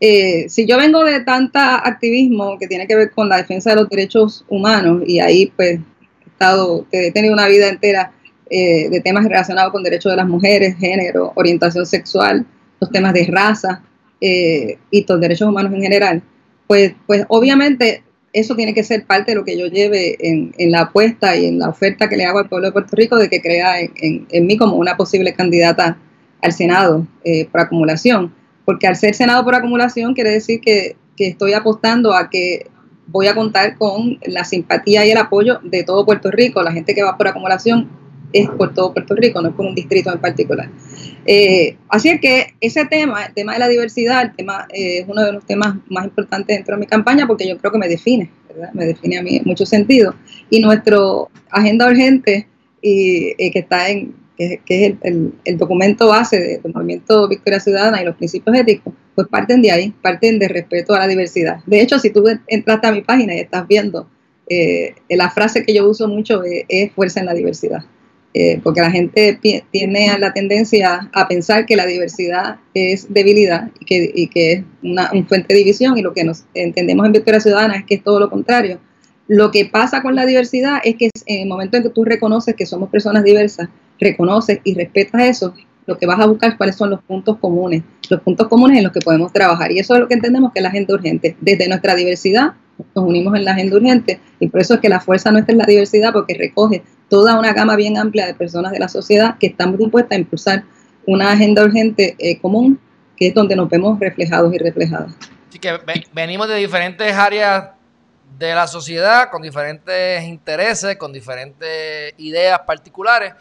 Eh, si yo vengo de tanta activismo que tiene que ver con la defensa de los derechos humanos y ahí pues he, estado, he tenido una vida entera eh, de temas relacionados con derechos de las mujeres, género, orientación sexual, los temas de raza eh, y los derechos humanos en general, pues, pues obviamente eso tiene que ser parte de lo que yo lleve en, la apuesta y en la oferta que le hago al pueblo de Puerto Rico de que crea en, mí como una posible candidata al Senado por acumulación porque al ser Senado por acumulación quiere decir que, estoy apostando a que voy a contar con la simpatía y el apoyo de todo Puerto Rico. La gente que va por acumulación es por todo Puerto Rico, no es por un distrito en particular. Eh, así es que ese tema, el tema de la diversidad, el tema, eh, es uno de los temas más importantes dentro de mi campaña porque yo creo que me define, ¿verdad? me define a mí en muchos sentidos. Y nuestro agenda urgente y, eh, que está en que, es el, documento base del movimiento Victoria Ciudadana y los principios éticos, pues parten de ahí, parten de respeto a la diversidad. De hecho, si tú entraste a mi página y estás viendo, eh, la frase que yo uso mucho es, fuerza en la diversidad. Eh, porque la gente tiene la tendencia a pensar que la diversidad es debilidad y que, y que es una, fuente de división y lo que nos entendemos en Victoria Ciudadana es que es todo lo contrario. Lo que pasa con la diversidad es que en el momento en que tú reconoces que somos personas diversas, reconoces y respetas eso, lo que vas a buscar es cuáles son los puntos comunes, los puntos comunes en los que podemos trabajar. Y eso es lo que entendemos que es la agenda urgente. Desde nuestra diversidad nos unimos en la agenda urgente y por eso es que la fuerza nuestra es la diversidad porque recoge toda una gama bien amplia de personas de la sociedad que estamos dispuestas a impulsar una agenda urgente eh, común que es donde nos vemos reflejados y reflejadas. Así que venimos de diferentes áreas de la sociedad, con diferentes intereses, con diferentes ideas particulares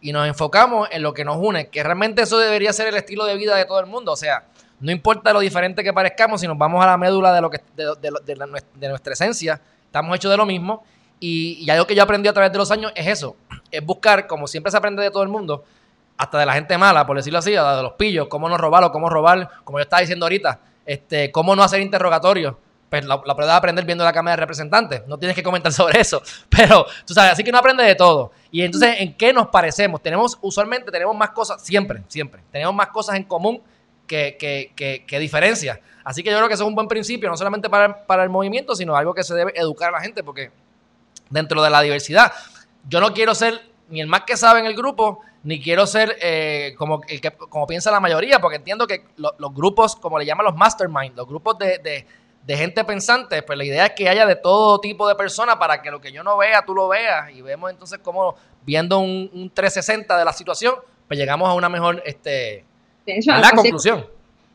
y nos enfocamos en lo que nos une, que realmente eso debería ser el estilo de vida de todo el mundo. O sea, no importa lo diferente que parezcamos, si nos vamos a la médula de, lo que, de, nuestra esencia, estamos hechos de lo mismo. Y, algo que yo aprendí a través de los años es eso, es buscar, como siempre se aprende de todo el mundo, hasta de la gente mala, por decirlo así, de los pillos, cómo no robar cómo robar, como yo estaba diciendo ahorita, este, cómo no hacer interrogatorios pues la, la aprender viendo la Cámara de Representantes. No tienes que comentar sobre eso. Pero, tú sabes, así que no aprendes de todo. Y entonces, ¿en qué nos parecemos? Tenemos, usualmente tenemos más cosas, siempre, siempre. Tenemos más cosas en común que, que, que, diferencias. Así que yo creo que eso es un buen principio, no solamente para, para el movimiento, sino algo que se debe educar a la gente, porque dentro de la diversidad, yo no quiero ser ni el más que sabe en el grupo, ni quiero ser eh, como el que como piensa la mayoría, porque entiendo que los grupos, como le llaman los mastermind, los grupos de de gente pensante, pues la idea es que haya de todo tipo de personas para que lo que yo no vea, tú lo veas y vemos entonces cómo viendo un, 360 de la situación, pues llegamos a una mejor este, la conclusión.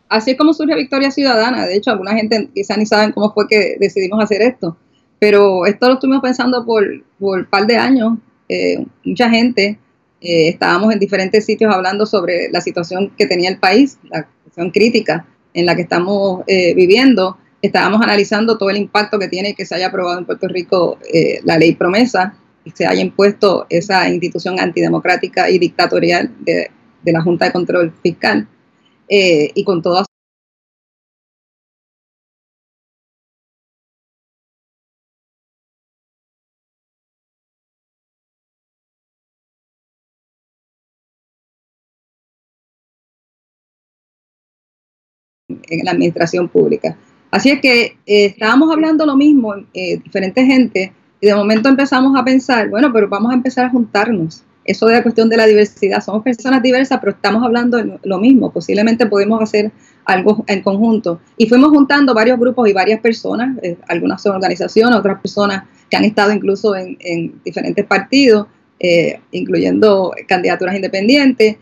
Así es como surge Victoria Ciudadana. De hecho, alguna gente quizá ni saben cómo fue que decidimos hacer esto. Pero esto lo estuvimos pensando por, un par de años. Eh, mucha gente, eh, estábamos en diferentes sitios hablando sobre la situación que tenía el país, la situación crítica en la que estamos eh, viviendo estábamos analizando todo el impacto que tiene que se haya aprobado en Puerto Rico eh, la ley promesa y se haya impuesto esa institución antidemocrática y dictatorial de, la Junta de Control Fiscal eh, y con todas en la administración pública. Así es que eh, estábamos hablando lo mismo, eh, diferente gente, y de momento empezamos a pensar, bueno, pero vamos a empezar a juntarnos. Eso de la cuestión de la diversidad, somos personas diversas, pero estamos hablando lo mismo, posiblemente podemos hacer algo en conjunto. Y fuimos juntando varios grupos y varias personas, eh, algunas son organizaciones, otras personas que han estado incluso en, diferentes partidos, eh, incluyendo candidaturas independientes.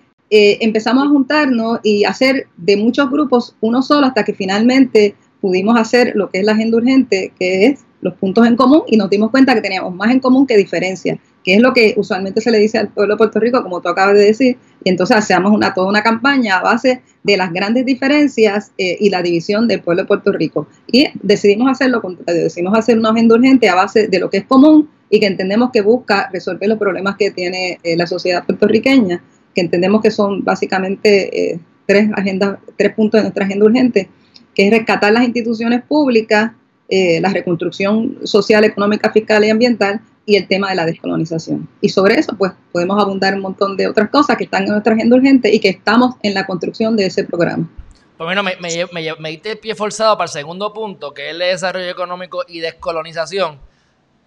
Empezamos a juntarnos y hacer de muchos grupos uno solo hasta que finalmente pudimos hacer lo que es la agenda urgente, que es los puntos en común, y nos dimos cuenta que teníamos más en común que diferencias, que es lo que usualmente se le dice al pueblo de Puerto Rico, como tú acabas de decir, y entonces hacemos una, toda una campaña a base de las grandes diferencias eh, y la división del pueblo de Puerto Rico. Y decidimos hacerlo decidimos hacer una agenda urgente a base de lo que es común y que entendemos que busca resolver los problemas que tiene eh, la sociedad puertorriqueña, que entendemos que son básicamente... Eh, tres agendas, tres puntos de nuestra agenda urgente, que es rescatar las instituciones públicas, eh, la reconstrucción social, económica, fiscal y ambiental y el tema de la descolonización. Y sobre eso, pues, podemos abundar un montón de otras cosas que están en nuestra agenda urgente y que estamos en la construcción de ese programa. Pues bueno, me, me, me, me diste el pie forzado para el segundo punto, que es el desarrollo económico y descolonización.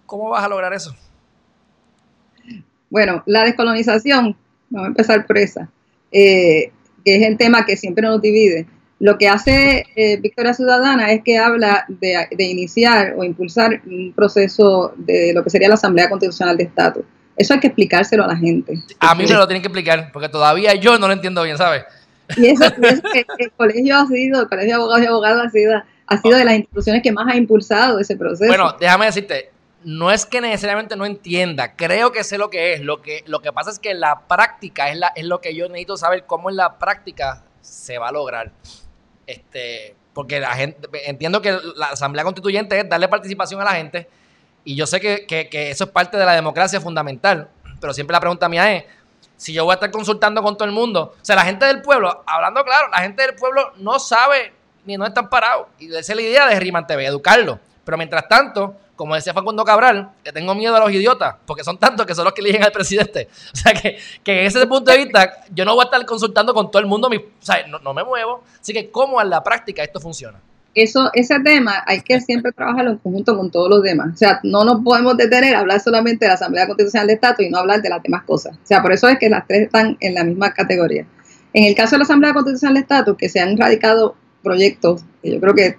¿Cómo vas a lograr eso? Bueno, la descolonización, vamos a empezar por esa, eh, que es el tema que siempre nos divide. Lo que hace eh, Victoria Ciudadana es que habla de, iniciar o impulsar un proceso de lo que sería la Asamblea Constitucional de Estatus. Eso hay que explicárselo a la gente. A mí me lo tienen que explicar, porque todavía yo no lo entiendo bien, ¿sabes? Y eso, es que el colegio ha sido, el colegio de abogados y abogadas ha sido, ha sido de las instituciones que más ha impulsado ese proceso. Bueno, déjame decirte, no es que necesariamente no entienda, creo que sé lo que es. Lo que, lo que pasa es que la práctica es, la, es lo que yo necesito saber cómo en la práctica se va a lograr. Este, porque la gente, entiendo que la Asamblea Constituyente es darle participación a la gente, y yo sé que, que, eso es parte de la democracia fundamental, pero siempre la pregunta mía es, si yo voy a estar consultando con todo el mundo, o sea, la gente del pueblo, hablando claro, la gente del pueblo no sabe ni no están parados, y esa es la idea de Riman TV, educarlo, pero mientras tanto, como decía Facundo Cabral, que tengo miedo a los idiotas, porque son tantos que son los que eligen al presidente. O sea, que, que en ese punto de vista, yo no voy a estar consultando con todo el mundo, o sea, no, me muevo. Así que, ¿cómo en la práctica esto funciona? Eso, ese tema hay que siempre trabajarlo en conjunto con todos los demás. O sea, no nos podemos detener a hablar solamente de la Asamblea Constitucional de Estado y no hablar de las demás cosas. O sea, por eso es que las tres están en la misma categoría. En el caso de la Asamblea Constitucional de Estado, que se han radicado proyectos, yo creo que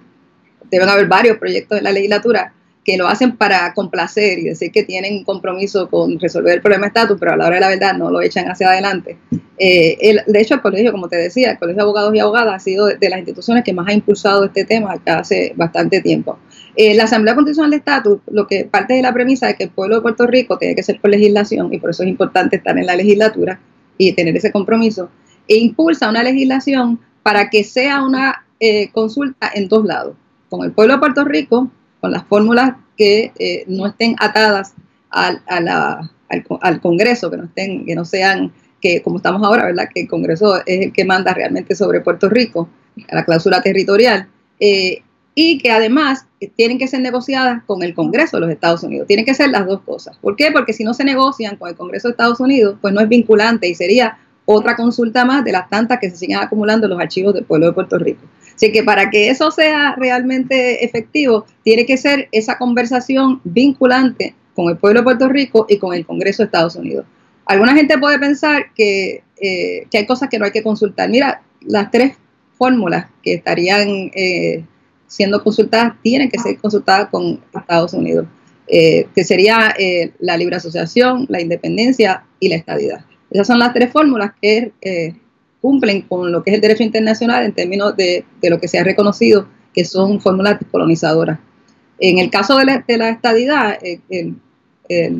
deben haber varios proyectos en la legislatura, que lo hacen para complacer y decir que tienen compromiso con resolver el problema de estatus, pero a la hora de la verdad no lo echan hacia adelante. Eh, de hecho, el colegio, como te decía, el Colegio de Abogados y Abogadas ha sido de, las instituciones que más ha impulsado este tema hace bastante tiempo. Eh, la Asamblea Constitucional de Estatus, lo que parte de la premisa es que el pueblo de Puerto Rico tiene que ser por legislación y por eso es importante estar en la legislatura y tener ese compromiso, e impulsa una legislación para que sea una eh, consulta en dos lados, con el pueblo de Puerto Rico con las fórmulas que eh, no estén atadas al, al, Congreso, que no estén, que no sean, que como estamos ahora, ¿verdad? Que el Congreso es el que manda realmente sobre Puerto Rico, la cláusula territorial, eh, y que además tienen que ser negociadas con el Congreso de los Estados Unidos. Tienen que ser las dos cosas. ¿Por qué? Porque si no se negocian con el Congreso de Estados Unidos, pues no es vinculante y sería otra consulta más de las tantas que se siguen acumulando en los archivos del pueblo de Puerto Rico. Así que para que eso sea realmente efectivo, tiene que ser esa conversación vinculante con el pueblo de Puerto Rico y con el Congreso de Estados Unidos. Alguna gente puede pensar que, eh, hay cosas que no hay que consultar. Mira, las tres fórmulas que estarían eh, siendo consultadas tienen que ser consultadas con Estados Unidos, eh, que sería la libre asociación, la independencia y la estadidad. Esas son las tres fórmulas que cumplen con lo que es el derecho internacional en términos de, lo que se ha reconocido que son fórmulas colonizadoras. En el caso de la, estadidad, eh, el,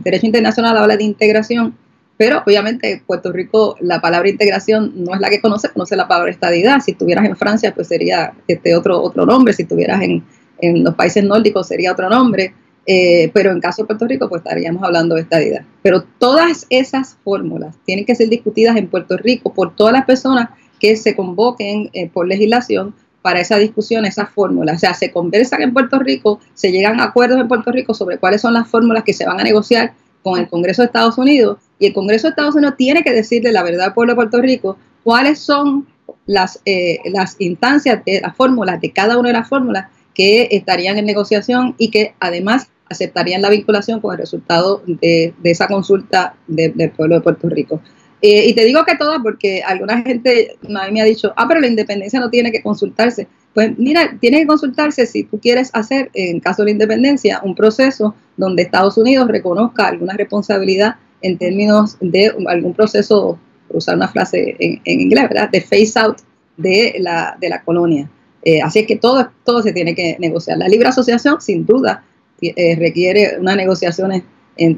derecho internacional habla de integración, pero obviamente Puerto Rico la palabra integración no es la que conoce, conoce la palabra estadidad. Si estuvieras en Francia, pues sería este otro, otro nombre, si estuvieras en, en los países nórdicos sería otro nombre. Eh, pero en caso de Puerto Rico, pues estaríamos hablando de estadidad. Pero todas esas fórmulas tienen que ser discutidas en Puerto Rico por todas las personas que se convoquen eh, por legislación para esa discusión, esas fórmulas. O sea, se conversan en Puerto Rico, se llegan a acuerdos en Puerto Rico sobre cuáles son las fórmulas que se van a negociar con el Congreso de Estados Unidos y el Congreso de Estados Unidos tiene que decirle la verdad al pueblo de Puerto Rico cuáles son las, eh, las instancias de las fórmulas, de cada una de las fórmulas que estarían en negociación y que además aceptarían la vinculación con el resultado de, esa consulta del pueblo de Puerto Rico. Eh, y te digo que todas porque alguna gente a me ha dicho, ah, pero la independencia no tiene que consultarse. Pues mira, tiene que consultarse si tú quieres hacer, en caso de la independencia, un proceso donde Estados Unidos reconozca alguna responsabilidad en términos de algún proceso, usar una frase en, inglés, ¿verdad?, de face out de la, de la colonia. Eh, así es que todo, todo se tiene que negociar. La libre asociación, sin duda, eh, requiere unas negociaciones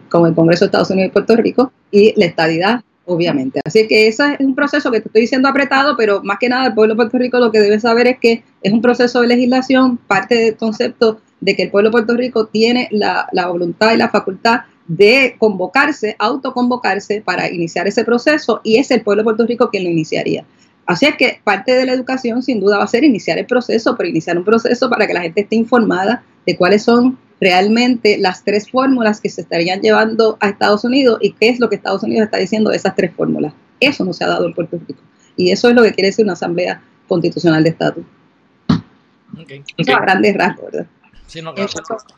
con el Congreso de Estados Unidos y Puerto Rico y la estadidad, obviamente. Así que ese es un proceso que te estoy diciendo apretado, pero más que nada el pueblo de Puerto Rico lo que debe saber es que es un proceso de legislación, parte del concepto de que el pueblo de Puerto Rico tiene la, la voluntad y la facultad de convocarse, autoconvocarse para iniciar ese proceso y es el pueblo de Puerto Rico quien lo iniciaría. Así es que parte de la educación sin duda va a ser iniciar el proceso, pero iniciar un proceso para que la gente esté informada de cuáles son realmente las tres fórmulas que se estarían llevando a Estados Unidos y qué es lo que Estados Unidos está diciendo de esas tres fórmulas. Eso no se ha dado en Puerto Rico. Y eso es lo que quiere decir una asamblea constitucional de estatus. Eso a grandes rasgos, ¿verdad?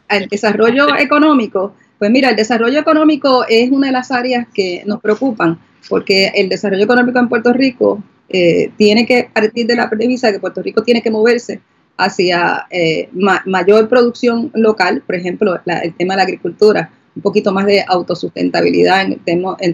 el desarrollo económico, pues mira, el desarrollo económico es una de las áreas que nos preocupan, porque el desarrollo económico en Puerto Rico eh, tiene que partir de la premisa de que Puerto Rico tiene que moverse hacia eh, mayor producción local, por ejemplo, el tema de la agricultura, un poquito más de autosustentabilidad en,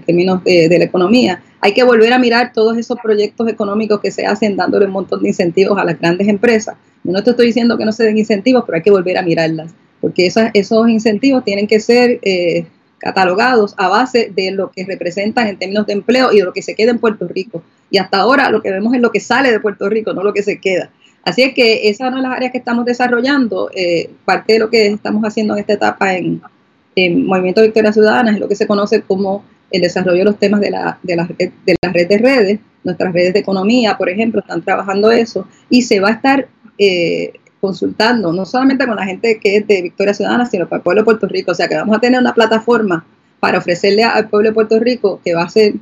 términos de, la economía. Hay que volver a mirar todos esos proyectos económicos que se hacen dándole un montón de incentivos a las grandes empresas. no te estoy diciendo que no se den incentivos, pero hay que volver a mirarlas, porque esos, esos incentivos tienen que ser eh, catalogados a base de lo que representan en términos de empleo y de lo que se queda en Puerto Rico. Y hasta ahora lo que vemos es lo que sale de Puerto Rico, no lo que se queda. Así es que esa es una de las áreas que estamos desarrollando. Eh, parte de lo que estamos haciendo en esta etapa en, Movimiento Victoria Ciudadana es lo que se conoce como el desarrollo de los temas de la, de red, de de redes. Nuestras redes de economía, por ejemplo, están trabajando eso y se va a estar eh, consultando, no solamente con la gente que es de Victoria Ciudadana, sino para el pueblo de Puerto Rico. O sea que vamos a tener una plataforma para ofrecerle al pueblo de Puerto Rico que va a ser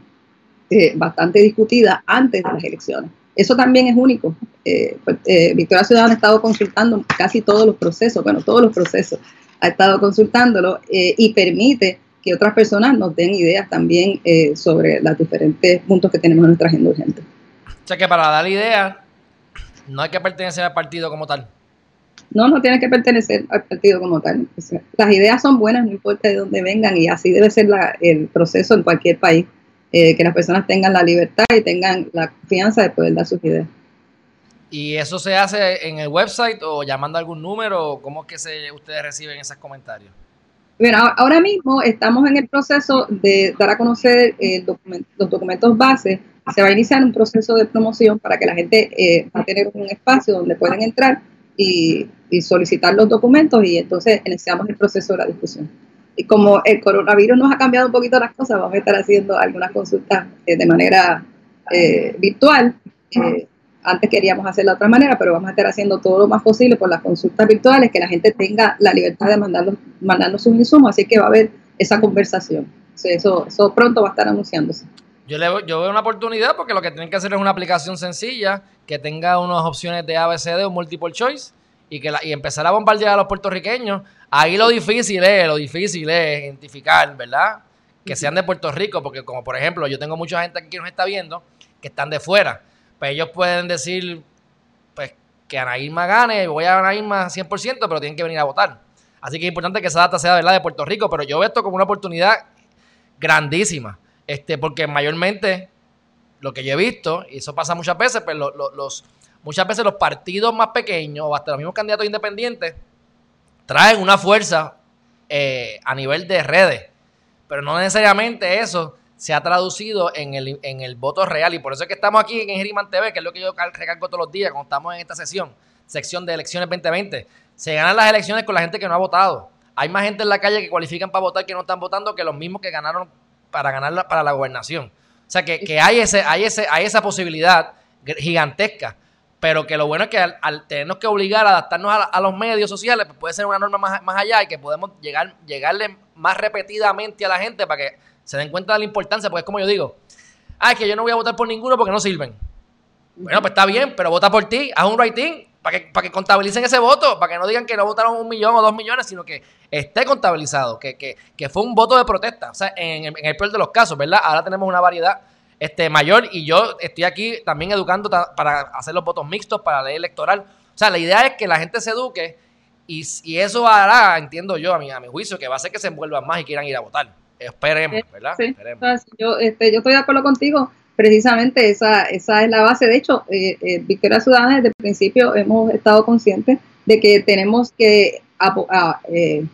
eh, bastante discutida antes de las elecciones. Eso también es único. Eh, pues, eh, Victoria Ciudadana ha estado consultando casi todos los procesos, bueno, todos los procesos, ha estado consultándolo y permite que otras personas nos den ideas también sobre los diferentes puntos que tenemos en nuestra agenda urgente. O sea que para dar ideas, no hay que pertenecer al partido como tal. No, no tiene que pertenecer al partido como tal. las ideas son buenas, no importa de dónde vengan, y así debe ser el proceso en cualquier país. Eh, que las personas tengan la libertad y tengan la confianza de poder dar sus ideas. ¿Y eso se hace en el website o llamando a algún número? ¿Cómo es que se, ustedes reciben esos comentarios? Bueno, ahora mismo estamos en el proceso de dar a conocer los documentos base. Se va a iniciar un proceso de promoción para que la gente eh, va a tener un espacio donde pueden entrar y, y solicitar los documentos y entonces iniciamos el proceso de la discusión y como el coronavirus nos ha cambiado un poquito las cosas, vamos a estar haciendo algunas consultas eh, de manera eh, virtual. Eh, antes queríamos hacerlo de otra manera, pero vamos a estar haciendo todo lo más posible por las consultas virtuales, que la gente tenga la libertad de mandarnos, mandarnos sus insumos, así que va a haber esa conversación. Eso, eso pronto va a estar anunciándose. Yo, le, yo veo una oportunidad porque lo que tienen que hacer es una aplicación sencilla que tenga unas opciones de ABCD o multiple choice y, que la, y empezar a bombardear a los puertorriqueños Ahí lo difícil es, lo difícil es identificar, ¿verdad? Que sean de Puerto Rico, porque como por ejemplo, yo tengo mucha gente aquí que nos está viendo que están de fuera. Pues ellos pueden decir, pues, que Ana Irma gane, voy a Ana Irma 100%, pero tienen que venir a votar. Así que es importante que esa data sea, ¿verdad?, de Puerto Rico, pero yo veo esto como una oportunidad grandísima, este, porque mayormente lo que yo he visto, y eso pasa muchas veces, pues los, muchas veces los partidos más pequeños, o hasta los mismos candidatos independientes, traen una fuerza eh, a nivel de redes, pero no necesariamente eso se ha traducido en el, en el voto real. Y por eso es que estamos aquí en Geriman TV, que es lo que yo recargo todos los días cuando estamos en esta sesión, sección de elecciones 2020. Se ganan las elecciones con la gente que no ha votado. Hay más gente en la calle que cualifican para votar que no están votando que los mismos que ganaron para ganar para la gobernación. O sea que, que hay, ese, hay, ese, hay esa posibilidad gigantesca pero que lo bueno es que al, tenernos que obligar a adaptarnos a, los medios sociales, pues puede ser una norma más, más, allá y que podemos llegar, llegarle más repetidamente a la gente para que se den cuenta de la importancia, porque es como yo digo, ah, es que yo no voy a votar por ninguno porque no sirven. Bueno, pues está bien, pero vota por ti, haz un writing para que, para que contabilicen ese voto, para que no digan que no votaron un millón o dos millones, sino que esté contabilizado, que, que, que fue un voto de protesta. O sea, en, en el peor de los casos, ¿verdad? Ahora tenemos una variedad este, mayor y yo estoy aquí también educando para hacer los votos mixtos para la ley electoral. O sea, la idea es que la gente se eduque y, y eso hará, entiendo yo, a mi, a mi juicio, que va a hacer que se envuelvan más y quieran ir a votar. Esperemos, ¿verdad? Sí. Esperemos. Yo, este, yo estoy de acuerdo contigo. Precisamente esa, esa es la base. De hecho, eh, eh, Victoria Ciudadana desde el principio hemos estado conscientes de que tenemos que eh,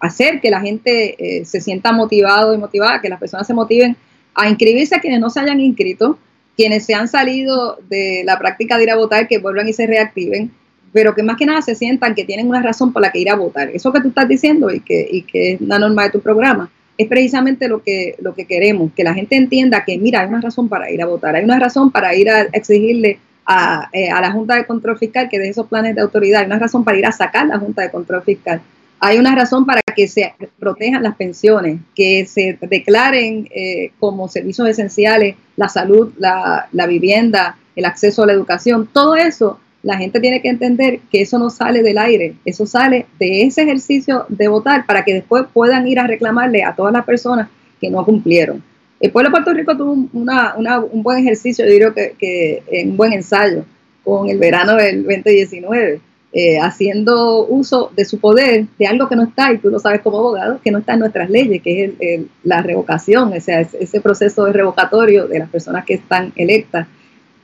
hacer que la gente eh, se sienta motivado y motivada, que las personas se motiven a inscribirse a quienes no se hayan inscrito, quienes se han salido de la práctica de ir a votar, que vuelvan y se reactiven, pero que más que nada se sientan que tienen una razón por la que ir a votar. Eso que tú estás diciendo y que, y que es la norma de tu programa, es precisamente lo que, lo que queremos, que la gente entienda que, mira, hay una razón para ir a votar, hay una razón para ir a exigirle a, eh, a la Junta de Control Fiscal que de esos planes de autoridad, hay una razón para ir a sacar la Junta de Control Fiscal, hay una razón para que se protejan las pensiones, que se declaren eh, como servicios esenciales la salud, la, vivienda, el acceso a la educación, todo eso la gente tiene que entender que eso no sale del aire, eso sale de ese ejercicio de votar para que después puedan ir a reclamarle a todas las personas que no cumplieron. El pueblo de Puerto Rico tuvo un buen ejercicio, yo diría que, que, un buen ensayo con el verano del 2019, eh, haciendo uso de su poder de algo que no está, y tú lo sabes como abogado, que no está en nuestras leyes, que es la revocación, o sea, ese proceso de revocatorio de las personas que están electas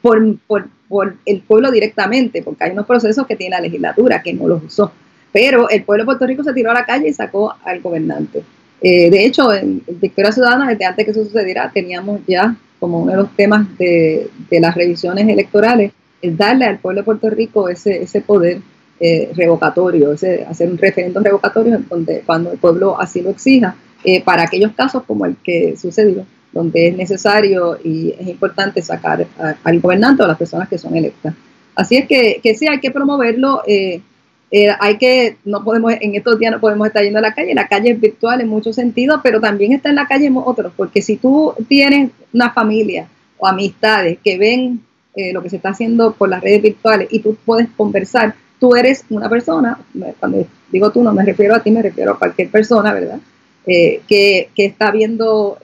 por, el pueblo directamente, porque hay unos procesos que tiene la legislatura que no los usó. Pero el pueblo de Puerto Rico se tiró a la calle y sacó al gobernante. Eh, de hecho, en Victoria Ciudadana, desde antes que eso sucediera, teníamos ya como uno de los temas de, las revisiones electorales, el darle al pueblo de Puerto Rico ese, ese poder eh, revocatorio, ese, hacer un referendo revocatorio donde, cuando el pueblo así lo exija, eh, para aquellos casos como el que sucedió donde es necesario y es importante sacar al gobernante o a las personas que son electas. Así es que, que sí, hay que promoverlo. Eh, eh, hay que, no podemos, en estos días no podemos estar yendo a la calle, la calle es virtual en muchos sentidos, pero también está en la calle en otros, porque si tú tienes una familia o amistades que ven eh, lo que se está haciendo por las redes virtuales y tú puedes conversar, tú eres una persona, cuando digo tú no me refiero a ti, me refiero a cualquier persona, ¿verdad? que, que, está viendo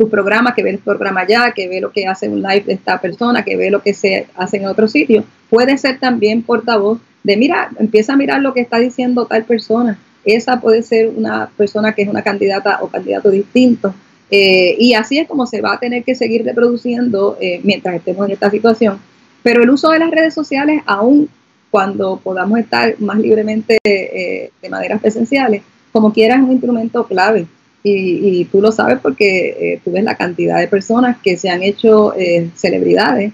tu programa, que ve el programa allá, que ve lo que hace un live de esta persona, que ve lo que se hace en otro sitio, puede ser también portavoz de, mira, empieza a mirar lo que está diciendo tal persona. Esa puede ser una persona que es una candidata o candidato distinto. Eh, y así es como se va a tener que seguir reproduciendo eh, mientras estemos en esta situación. Pero el uso de las redes sociales, aún cuando podamos estar más libremente eh, de maneras presenciales, como quiera es un instrumento clave y, tú lo sabes porque eh, tú ves la cantidad de personas que se han hecho eh, celebridades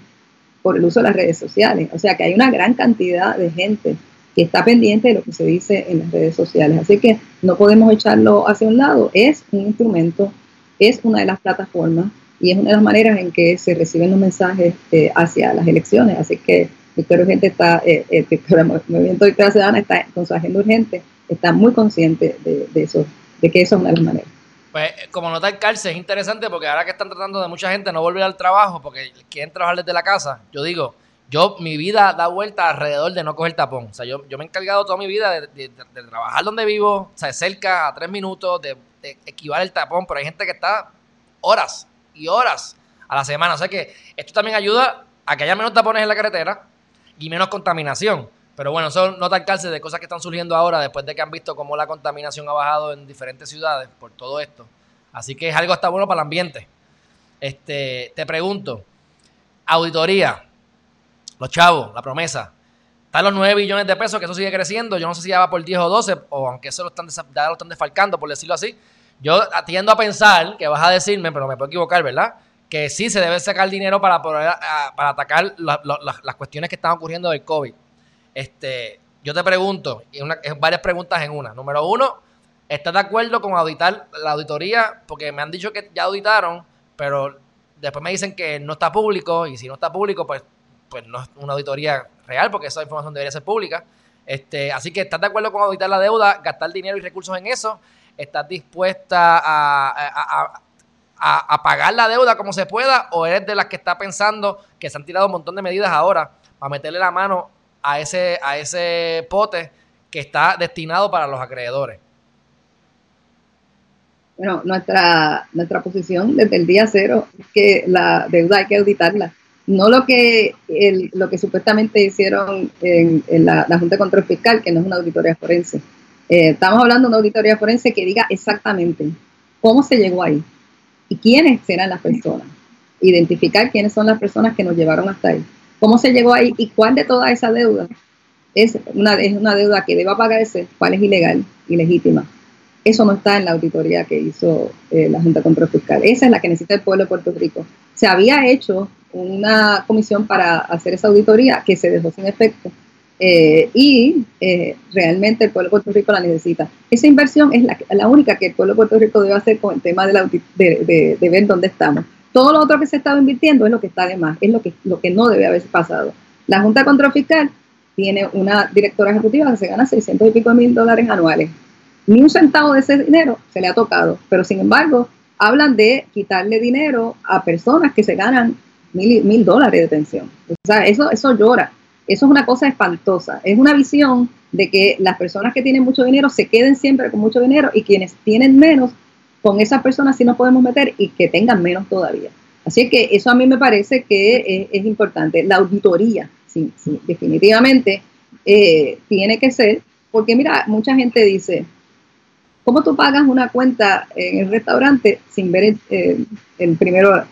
por el uso de las redes sociales. O sea que hay una gran cantidad de gente que está pendiente de lo que se dice en las redes sociales. Así que no podemos echarlo hacia un lado. Es un instrumento, es una de las plataformas y es una de las maneras en que se reciben los mensajes eh, hacia las elecciones. Así que Victoria Urgente está, el Movimiento Victoria Ciudadana está con su agenda urgente, está muy consciente de, de eso, de que eso es una de las maneras. Pues como nota el cárcel es interesante porque ahora que están tratando de mucha gente no volver al trabajo porque quieren trabajar desde la casa, yo digo, yo mi vida da vuelta alrededor de no coger tapón. O sea, yo, yo me he encargado toda mi vida de, trabajar donde vivo, o sea, cerca a tres minutos, de, esquivar el tapón, pero hay gente que está horas y horas a la semana. O sea que esto también ayuda a que haya menos tapones en la carretera y menos contaminación. Pero bueno, eso no al cárcel de cosas que están surgiendo ahora después de que han visto cómo la contaminación ha bajado en diferentes ciudades por todo esto. Así que es algo hasta bueno para el ambiente. Este, te pregunto, auditoría, los chavos, la promesa. Están los 9 billones de pesos, que eso sigue creciendo. Yo no sé si ya va por 10 o 12, o aunque eso lo están, ya lo están desfalcando, por decirlo así. Yo atiendo a pensar que vas a decirme, pero me puedo equivocar, ¿verdad? Que sí se debe sacar dinero para, poder, para atacar las cuestiones que están ocurriendo del COVID. Este, yo te pregunto, y varias preguntas en una. Número uno, ¿estás de acuerdo con auditar la auditoría? Porque me han dicho que ya auditaron, pero después me dicen que no está público, y si no está público, pues, pues no es una auditoría real, porque esa información debería ser pública. Este, así que, ¿estás de acuerdo con auditar la deuda, gastar dinero y recursos en eso? ¿Estás dispuesta a, pagar la deuda como se pueda? ¿O eres de las que está pensando que se han tirado un montón de medidas ahora para meterle la mano a ese, a ese pote que está destinado para los acreedores? Bueno, nuestra, nuestra posición desde el día cero es que la deuda hay que auditarla. No lo que, el, lo que supuestamente hicieron en, la, Junta de Control Fiscal, que no es una auditoría forense. Eh, estamos hablando de una auditoría forense que diga exactamente cómo se llegó ahí y quiénes eran las personas. Identificar quiénes son las personas que nos llevaron hasta ahí cómo se llegó ahí y cuál de toda esa deuda es una, es una deuda que deba pagarse, cuál es ilegal y legítima. Eso no está en la auditoría que hizo eh, la Junta Control Fiscal. Esa es la que necesita el pueblo de Puerto Rico. Se había hecho una comisión para hacer esa auditoría que se dejó sin efecto eh, y eh, realmente el pueblo de Puerto Rico la necesita. Esa inversión es la, única que el pueblo de Puerto Rico debe hacer con el tema de, la, de, de, ver dónde estamos. Todo lo otro que se ha estado invirtiendo es lo que está de más, es lo que, lo que no debe haber pasado. La Junta de Control Fiscal tiene una directora ejecutiva que se gana 600 y pico mil dólares anuales. Ni un centavo de ese dinero se le ha tocado, pero sin embargo hablan de quitarle dinero a personas que se ganan mil, mil dólares de pensión. O sea, eso, eso llora. Eso es una cosa espantosa. Es una visión de que las personas que tienen mucho dinero se queden siempre con mucho dinero y quienes tienen menos, con esas personas sí nos podemos meter y que tengan menos todavía. Así que eso a mí me parece que es, importante. La auditoría, sí, sí definitivamente eh, tiene que ser, porque mira, mucha gente dice, ¿cómo tú pagas una cuenta en el restaurante sin ver el primero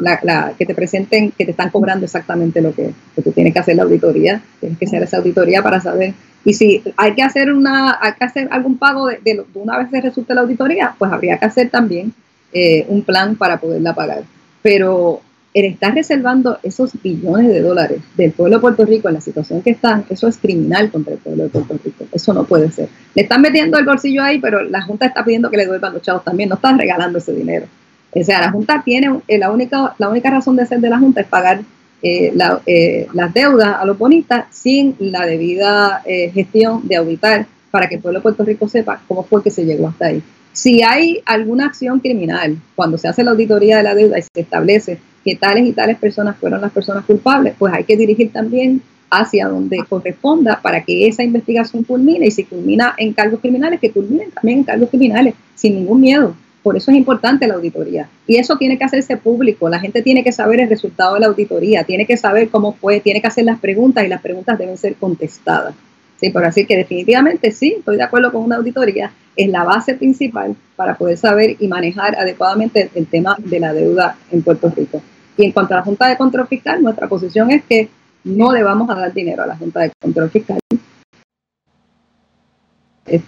la, que te presenten que te están cobrando exactamente lo que, tú tienes que hacer la auditoría, tienes que hacer esa auditoría para saber. Y si hay que hacer una, hay que hacer algún pago de, de, una vez que resulte la auditoría, pues habría que hacer también eh, un plan para poderla pagar. Pero el estar reservando esos billones de dólares del pueblo de Puerto Rico en la situación que están, eso es criminal contra el pueblo de Puerto Rico. Eso no puede ser. Le están metiendo el bolsillo ahí, pero la Junta está pidiendo que le devuelvan los chavos también. No están regalando ese dinero. O sea, la Junta tiene, eh, la única, la única razón de ser de la Junta es pagar eh, eh, las deudas a los bonistas sin la debida gestión de auditar para que el pueblo de Puerto Rico sepa cómo fue que se llegó hasta ahí. Si hay alguna acción criminal, cuando se hace la auditoría de la deuda y se establece que tales y tales personas fueron las personas culpables, pues hay que dirigir también hacia donde corresponda para que esa investigación culmine y si culmina en cargos criminales, que culmine también en cargos criminales, sin ningún miedo. Por eso es importante la auditoría. Y eso tiene que hacerse público. La gente tiene que saber el resultado de la auditoría, tiene que saber cómo fue, tiene que hacer las preguntas y las preguntas deben ser contestadas. Sí, por así que definitivamente sí, estoy de acuerdo con una auditoría. Es la base principal para poder saber y manejar adecuadamente el tema de la deuda en Puerto Rico. Y en cuanto a la Junta de Control Fiscal, nuestra posición es que no le vamos a dar dinero a la Junta de Control Fiscal.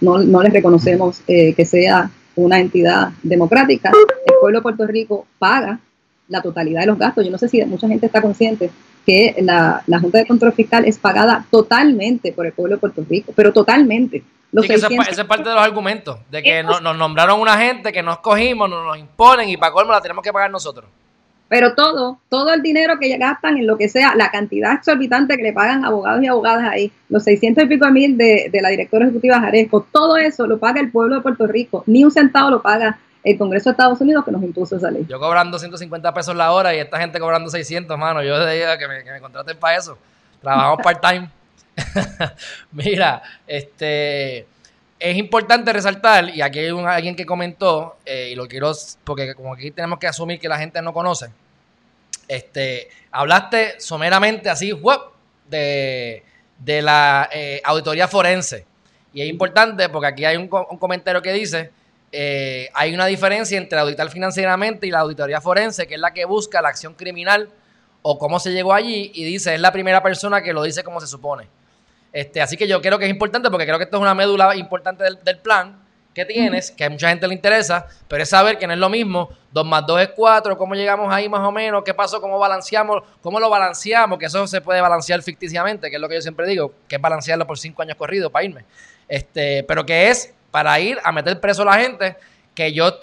No, no les reconocemos eh, que sea una entidad democrática, el pueblo de Puerto Rico paga la totalidad de los gastos. Yo no sé si mucha gente está consciente que la, Junta de Control Fiscal es pagada totalmente por el pueblo de Puerto Rico, pero totalmente. ese, es parte de los argumentos, de que nos, nos nombraron una gente que nos cogimos, nos, nos imponen y para colmo la tenemos que pagar nosotros. Pero todo, todo el dinero que gastan en lo que sea, la cantidad exorbitante que le pagan abogados y abogadas ahí, los 600 y pico mil de, la directora ejecutiva Jaresco, todo eso lo paga el pueblo de Puerto Rico, ni un centavo lo paga el Congreso de Estados Unidos que nos impuso esa ley. Yo cobrando 150 pesos la hora y esta gente cobrando 600, mano, yo que me, que me contraten para eso. Trabajamos part-time. Mira, este es importante resaltar, y aquí hay un, alguien que comentó, eh, y lo quiero, porque como aquí tenemos que asumir que la gente no conoce, este, hablaste someramente así, de, de la eh, auditoría forense. Y es importante porque aquí hay un, comentario que dice, eh, hay una diferencia entre auditar financieramente y la auditoría forense, que es la que busca la acción criminal o cómo se llegó allí, y dice, es la primera persona que lo dice como se supone. Este, así que yo creo que es importante porque creo que esto es una médula importante del, del plan que tienes, que a mucha gente le interesa, pero es saber que no es lo mismo, 2 más 2 es 4, cómo llegamos ahí más o menos, qué pasó, cómo balanceamos, cómo lo balanceamos, que eso se puede balancear ficticiamente, que es lo que yo siempre digo, que es balancearlo por 5 años corridos para irme. Este, pero que es para ir a meter preso a la gente, que yo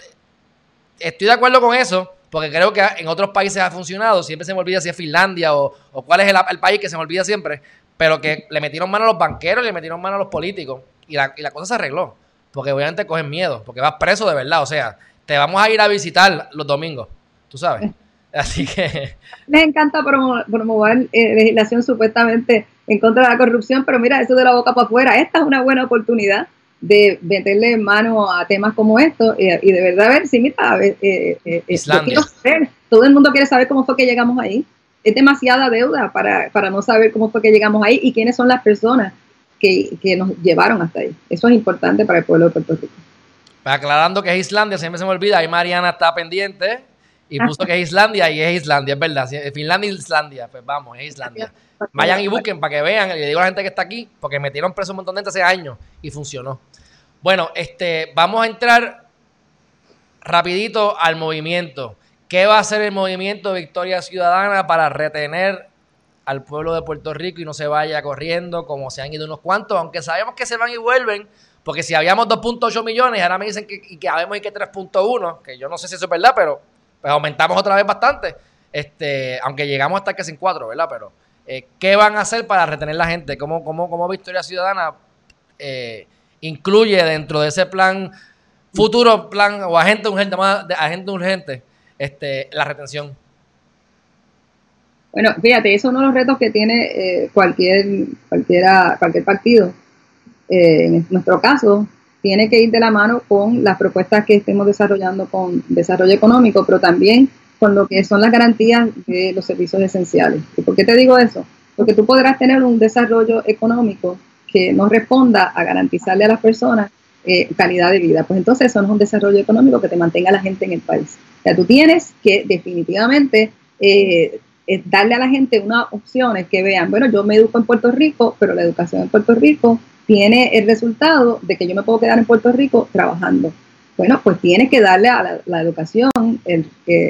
estoy de acuerdo con eso, porque creo que en otros países ha funcionado, siempre se me olvida si es Finlandia o, cuál es el, país que se me olvida siempre, pero que le metieron mano a los banqueros, le metieron mano a los políticos y la, y la cosa se arregló porque obviamente cogen miedo, porque vas preso de verdad, o sea, te vamos a ir a visitar los domingos, tú sabes. Así que... Les encanta promover eh, legislación supuestamente en contra de la corrupción, pero mira, eso de la boca para afuera, esta es una buena oportunidad de meterle mano a temas como estos eh, y de verdad ver si, mira, eh, eh todo el mundo quiere saber cómo fue que llegamos ahí. Es demasiada deuda para, para no saber cómo fue que llegamos ahí y quiénes son las personas que, nos llevaron hasta ahí. Eso es importante para el pueblo de Puerto Rico. Aclarando que es Islandia, siempre se me olvida, ahí Mariana está pendiente y puso que es Islandia y es Islandia, es verdad. Finlandia y Islandia, pues vamos, es Islandia. Vayan y busquen para que vean, le digo a la gente que está aquí, porque metieron preso un montón de gente hace años y funcionó. Bueno, este, vamos a entrar rapidito al movimiento. ¿Qué va a hacer el movimiento Victoria Ciudadana para retener al pueblo de Puerto Rico y no se vaya corriendo como se han ido unos cuantos, aunque sabemos que se van y vuelven, porque si habíamos 2.8 millones, ahora me dicen que, y que habemos y que 3.1, que yo no sé si eso es verdad, pero pues aumentamos otra vez bastante, este, aunque llegamos hasta que sin 4, ¿verdad? Pero, eh, ¿qué van a hacer para retener la gente? ¿Cómo, cómo, cómo Victoria Ciudadana eh, incluye dentro de ese plan, futuro plan o agente urgente, más agente urgente, este, la retención? Bueno, fíjate, eso es uno de los retos que tiene eh, cualquier, cualquiera, cualquier partido. Eh, en nuestro caso, tiene que ir de la mano con las propuestas que estemos desarrollando con desarrollo económico, pero también con lo que son las garantías de los servicios esenciales. ¿Y por qué te digo eso? Porque tú podrás tener un desarrollo económico que no responda a garantizarle a las personas eh, calidad de vida. Pues entonces eso no es un desarrollo económico que te mantenga la gente en el país. O sea, tú tienes que definitivamente eh, darle a la gente unas opciones que vean, bueno, yo me educo en Puerto Rico, pero la educación en Puerto Rico tiene el resultado de que yo me puedo quedar en Puerto Rico trabajando. Bueno, pues tienes que darle a la, educación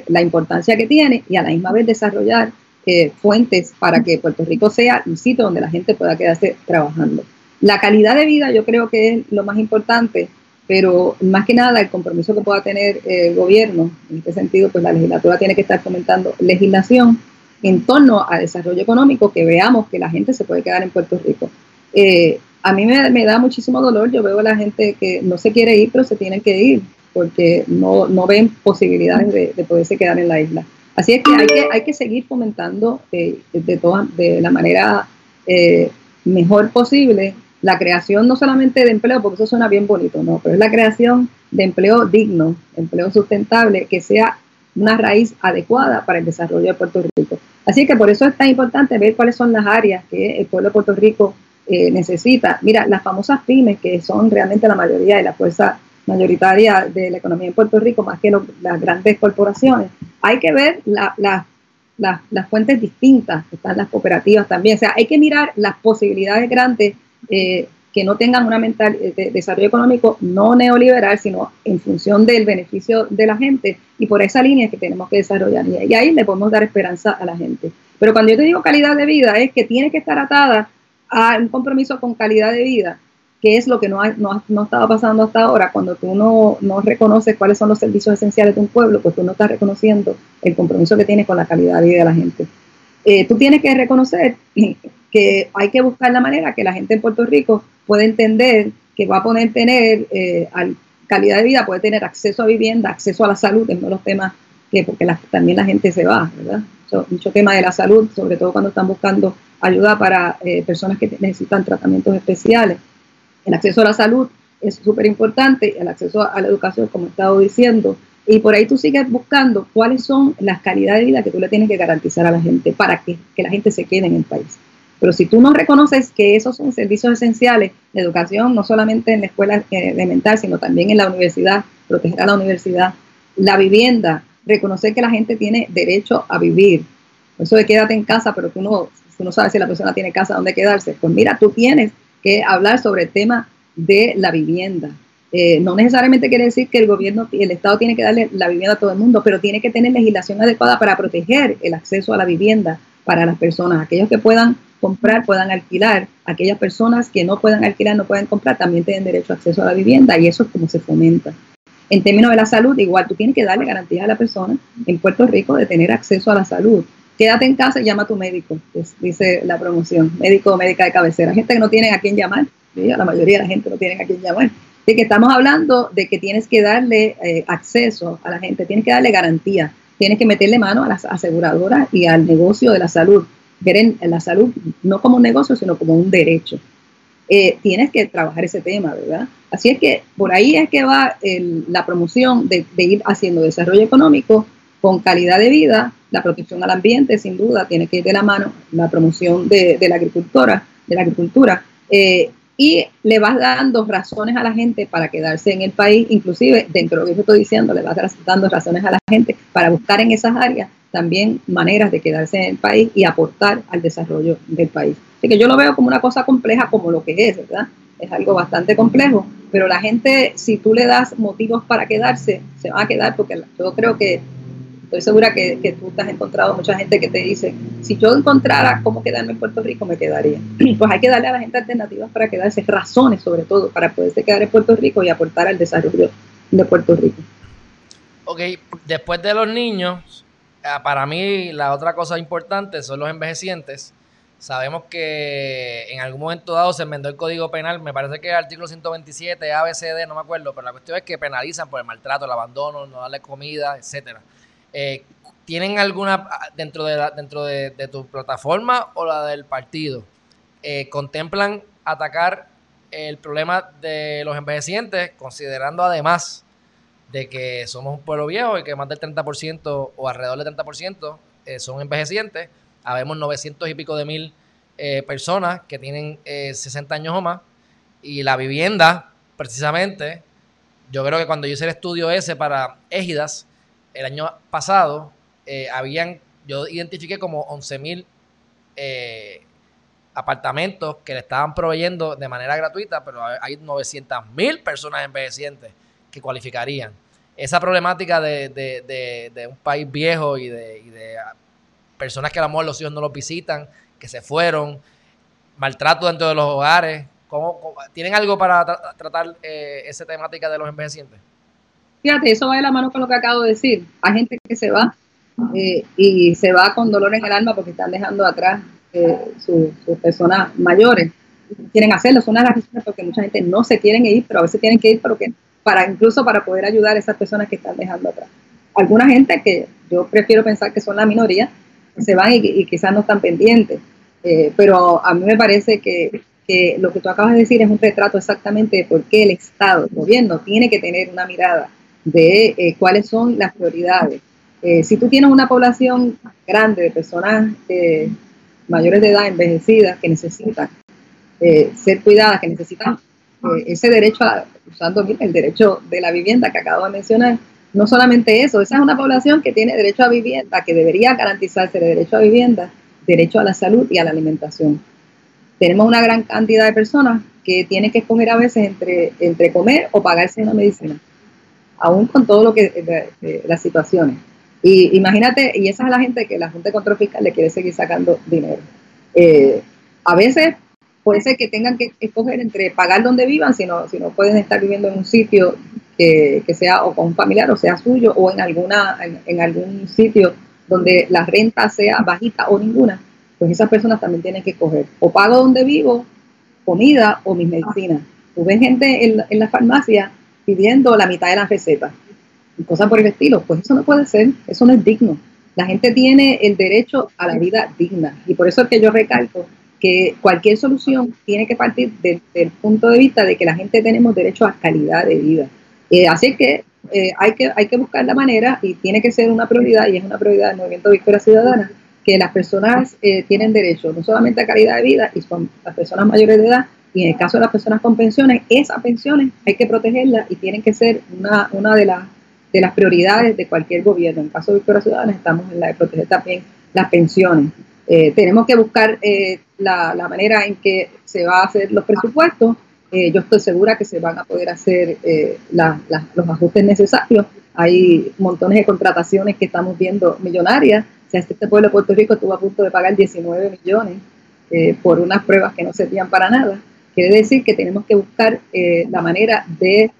la importancia que tiene y a la misma vez desarrollar eh, fuentes para que Puerto Rico sea un sitio donde la gente pueda quedarse trabajando. La calidad de vida yo creo que es lo más importante, pero más que nada el compromiso que pueda tener el gobierno, en este sentido, pues la legislatura tiene que estar fomentando legislación en torno al desarrollo económico, que veamos que la gente se puede quedar en Puerto Rico. Eh, a mí me, da muchísimo dolor, yo veo a la gente que no se quiere ir, pero se tienen que ir, porque no, ven posibilidades de, de poderse quedar en la isla. Así es que hay que, hay que seguir fomentando eh, de, de la manera eh, mejor posible la creación no solamente de empleo, porque eso suena bien bonito, no, pero es la creación de empleo digno, empleo sustentable, que sea una raíz adecuada para el desarrollo de Puerto Rico. Así que por eso es tan importante ver cuáles son las áreas que el pueblo de Puerto Rico eh, necesita. Mira, las famosas pymes, que son realmente la mayoría de la fuerza mayoritaria de la economía en Puerto Rico, más que las grandes corporaciones, hay que ver las fuentes distintas, están las cooperativas también, o sea, hay que mirar las posibilidades grandes eh, que no tengan una mental eh, de desarrollo económico no neoliberal, sino en función del beneficio de la gente, y por esa línea es que tenemos que desarrollar, y ahí le podemos dar esperanza a la gente. Pero cuando yo te digo calidad de vida, es que tiene que estar atada a un compromiso con calidad de vida, que es lo que no, ha, no, no estaba pasando hasta ahora. Cuando tú no, no, reconoces cuáles son los servicios esenciales de un pueblo, pues tú no estás reconociendo el compromiso que tienes con la calidad de vida de la gente. Eh, tú tienes que reconocer que hay que buscar la manera que la gente en Puerto Rico pueda entender que va a poder tener eh, calidad de vida, puede tener acceso a vivienda, acceso a la salud, es uno de los temas que, porque también la gente se va, ¿verdad? mucho tema de la salud, sobre todo cuando están buscando ayuda para eh, personas que necesitan tratamientos especiales. El acceso a la salud es súper importante, el acceso a la educación, como he estado diciendo, y por ahí tú sigues buscando cuáles son las calidades de vida que tú le tienes que garantizar a la gente para que la gente se quede en el país. Pero si tú no reconoces que esos son servicios esenciales de educación, no solamente en la escuela eh, elemental, sino también en la universidad, proteger a la universidad, la vivienda, reconocer que la gente tiene derecho a vivir. Eso de quédate en casa, pero tú no, tú no sabes si la persona tiene casa donde quedarse. Pues mira, tú tienes que hablar sobre el tema de la vivienda. Eh, no necesariamente quiere decir que el gobierno, el Estado tiene que darle la vivienda a todo el mundo, pero tiene que tener legislación adecuada para proteger el acceso a la vivienda para las personas, aquellos que puedan comprar, puedan alquilar, aquellas personas que no puedan alquilar, no pueden comprar, también tienen derecho a acceso a la vivienda y eso es como se fomenta. En términos de la salud, igual tú tienes que darle garantía a la persona en Puerto Rico de tener acceso a la salud quédate en casa y llama a tu médico, dice la promoción, médico o médica de cabecera. Gente que no tiene a quién llamar, la mayoría de la gente no tiene a quién llamar. De que estamos hablando de que tienes que darle eh, acceso a la gente, tienes que darle garantía, tienes que meterle mano a las aseguradoras y al negocio de la salud. Ver en, la salud no como un negocio, sino como un derecho. Eh, tienes que trabajar ese tema, ¿verdad? Así es que por ahí es que va la promoción de, de ir haciendo desarrollo económico con calidad de vida, la protección al ambiente, sin duda, tiene que ir de la mano, la promoción de, la agricultura, de la agricultura, eh, y le vas dando razones a la gente para quedarse en el país, inclusive dentro de lo que yo estoy diciendo, le vas dando razones a la gente para buscar en esas áreas también maneras de quedarse en el país y aportar al desarrollo del país. Así que yo lo veo como una cosa compleja como lo que es, ¿verdad? Es algo bastante complejo, pero la gente, si tú le das motivos para quedarse, se va a quedar porque yo creo que estoy segura que, que, tú te has encontrado mucha gente que te dice, si yo encontrara cómo quedarme en Puerto Rico, me quedaría. Pues hay que darle a la gente alternativas para quedarse, razones sobre todo, para poderse quedar en Puerto Rico y aportar al desarrollo de Puerto Rico. Ok, después de los niños, para mí la otra cosa importante son los envejecientes. Sabemos que en algún momento dado se enmendó el Código Penal, me parece que el artículo 127, ABCD, no me acuerdo, pero la cuestión es que penalizan por el maltrato, el abandono, no darle comida, etcétera. Eh, ¿Tienen alguna, dentro de, la, dentro de, tu plataforma o la del partido, eh, contemplan atacar el problema de los envejecientes, considerando además de que somos un pueblo viejo y que más del 30% o alrededor del 30% eh, son envejecientes? habemos 900 y pico de mil eh, personas que tienen 60 eh, años o más. Y la vivienda, precisamente, yo creo que cuando yo hice el estudio ese para Égidas, el año pasado, eh, habían, yo identifiqué como 11 mil apartamentos que le estaban proveyendo de manera gratuita, pero hay 900 mil personas envejecientes que cualificarían. Esa problemática de, un país viejo y de personas que a lo mejor los hijos no los visitan, que se fueron, maltrato dentro de los hogares. ¿Cómo, tienen algo para tratar eh, esa temática de los envejecientes? Fíjate, eso va de la mano con lo que acabo de decir. Hay gente que se va eh, y se va con dolor en el alma porque están dejando atrás eh, sus personas mayores. Quieren hacerlo, son una de las razones porque mucha gente no se quieren ir, pero a veces tienen que ir porque, para incluso para poder ayudar a esas personas que están dejando atrás. Alguna gente que yo prefiero pensar que son la minoría, se van y, quizás no están pendientes. Eh, pero a mí me parece que, lo que tú acabas de decir es un retrato exactamente de por qué el Estado, el gobierno, tiene que tener una mirada de eh, cuáles son las prioridades. Eh, si tú tienes una población grande de personas mayores de edad, envejecidas, que necesitan ser cuidadas, que necesitan ese derecho, a, usando el derecho de la vivienda que acabo de mencionar, no solamente eso, esa es una población que tiene derecho a vivienda, que debería garantizarse el derecho a vivienda, derecho a la salud y a la alimentación. Tenemos una gran cantidad de personas que tienen que escoger a veces entre, entre comer o pagarse una medicina, aún con todo lo que las situaciones. Y imagínate, y esa es la gente que la Junta de Control Fiscal le quiere seguir sacando dinero. Eh, a veces puede ser que tengan que escoger entre pagar donde vivan, si no, si no pueden estar viviendo en un sitio que, sea o con un familiar o sea suyo o en, alguna, en, algún sitio donde la renta sea bajita o ninguna, pues esas personas también tienen que coger o pago donde vivo, comida o mis medicinas. Tú ves gente en, en la farmacia pidiendo la mitad de las recetas y cosas por el estilo, pues eso no puede ser, eso no es digno. La gente tiene el derecho a la vida digna y por eso es que yo recalco que cualquier solución tiene que partir del punto de vista de que la gente tenemos derecho a calidad de vida. Eh, así que, eh, hay que hay que buscar la manera y tiene que ser una prioridad y es una prioridad del Movimiento Victoria Ciudadana que las personas eh, tienen derecho no solamente a calidad de vida y son las personas mayores de edad y en el caso de las personas con pensiones, esas pensiones hay que protegerlas y tienen que ser una, una de, las de las prioridades de cualquier gobierno. En el caso de Victoria Ciudadana estamos en la de proteger también las pensiones. tenemos que buscar la, manera en que se va a hacer los presupuestos eh, yo estoy segura que se van a poder hacer eh, los ajustes necesarios. Hay montones de contrataciones que estamos viendo millonarias. Este pueblo de Puerto Rico estuvo a punto de pagar 19 millones eh, por unas pruebas que no servían para nada. Quiere decir que tenemos que buscar la manera de,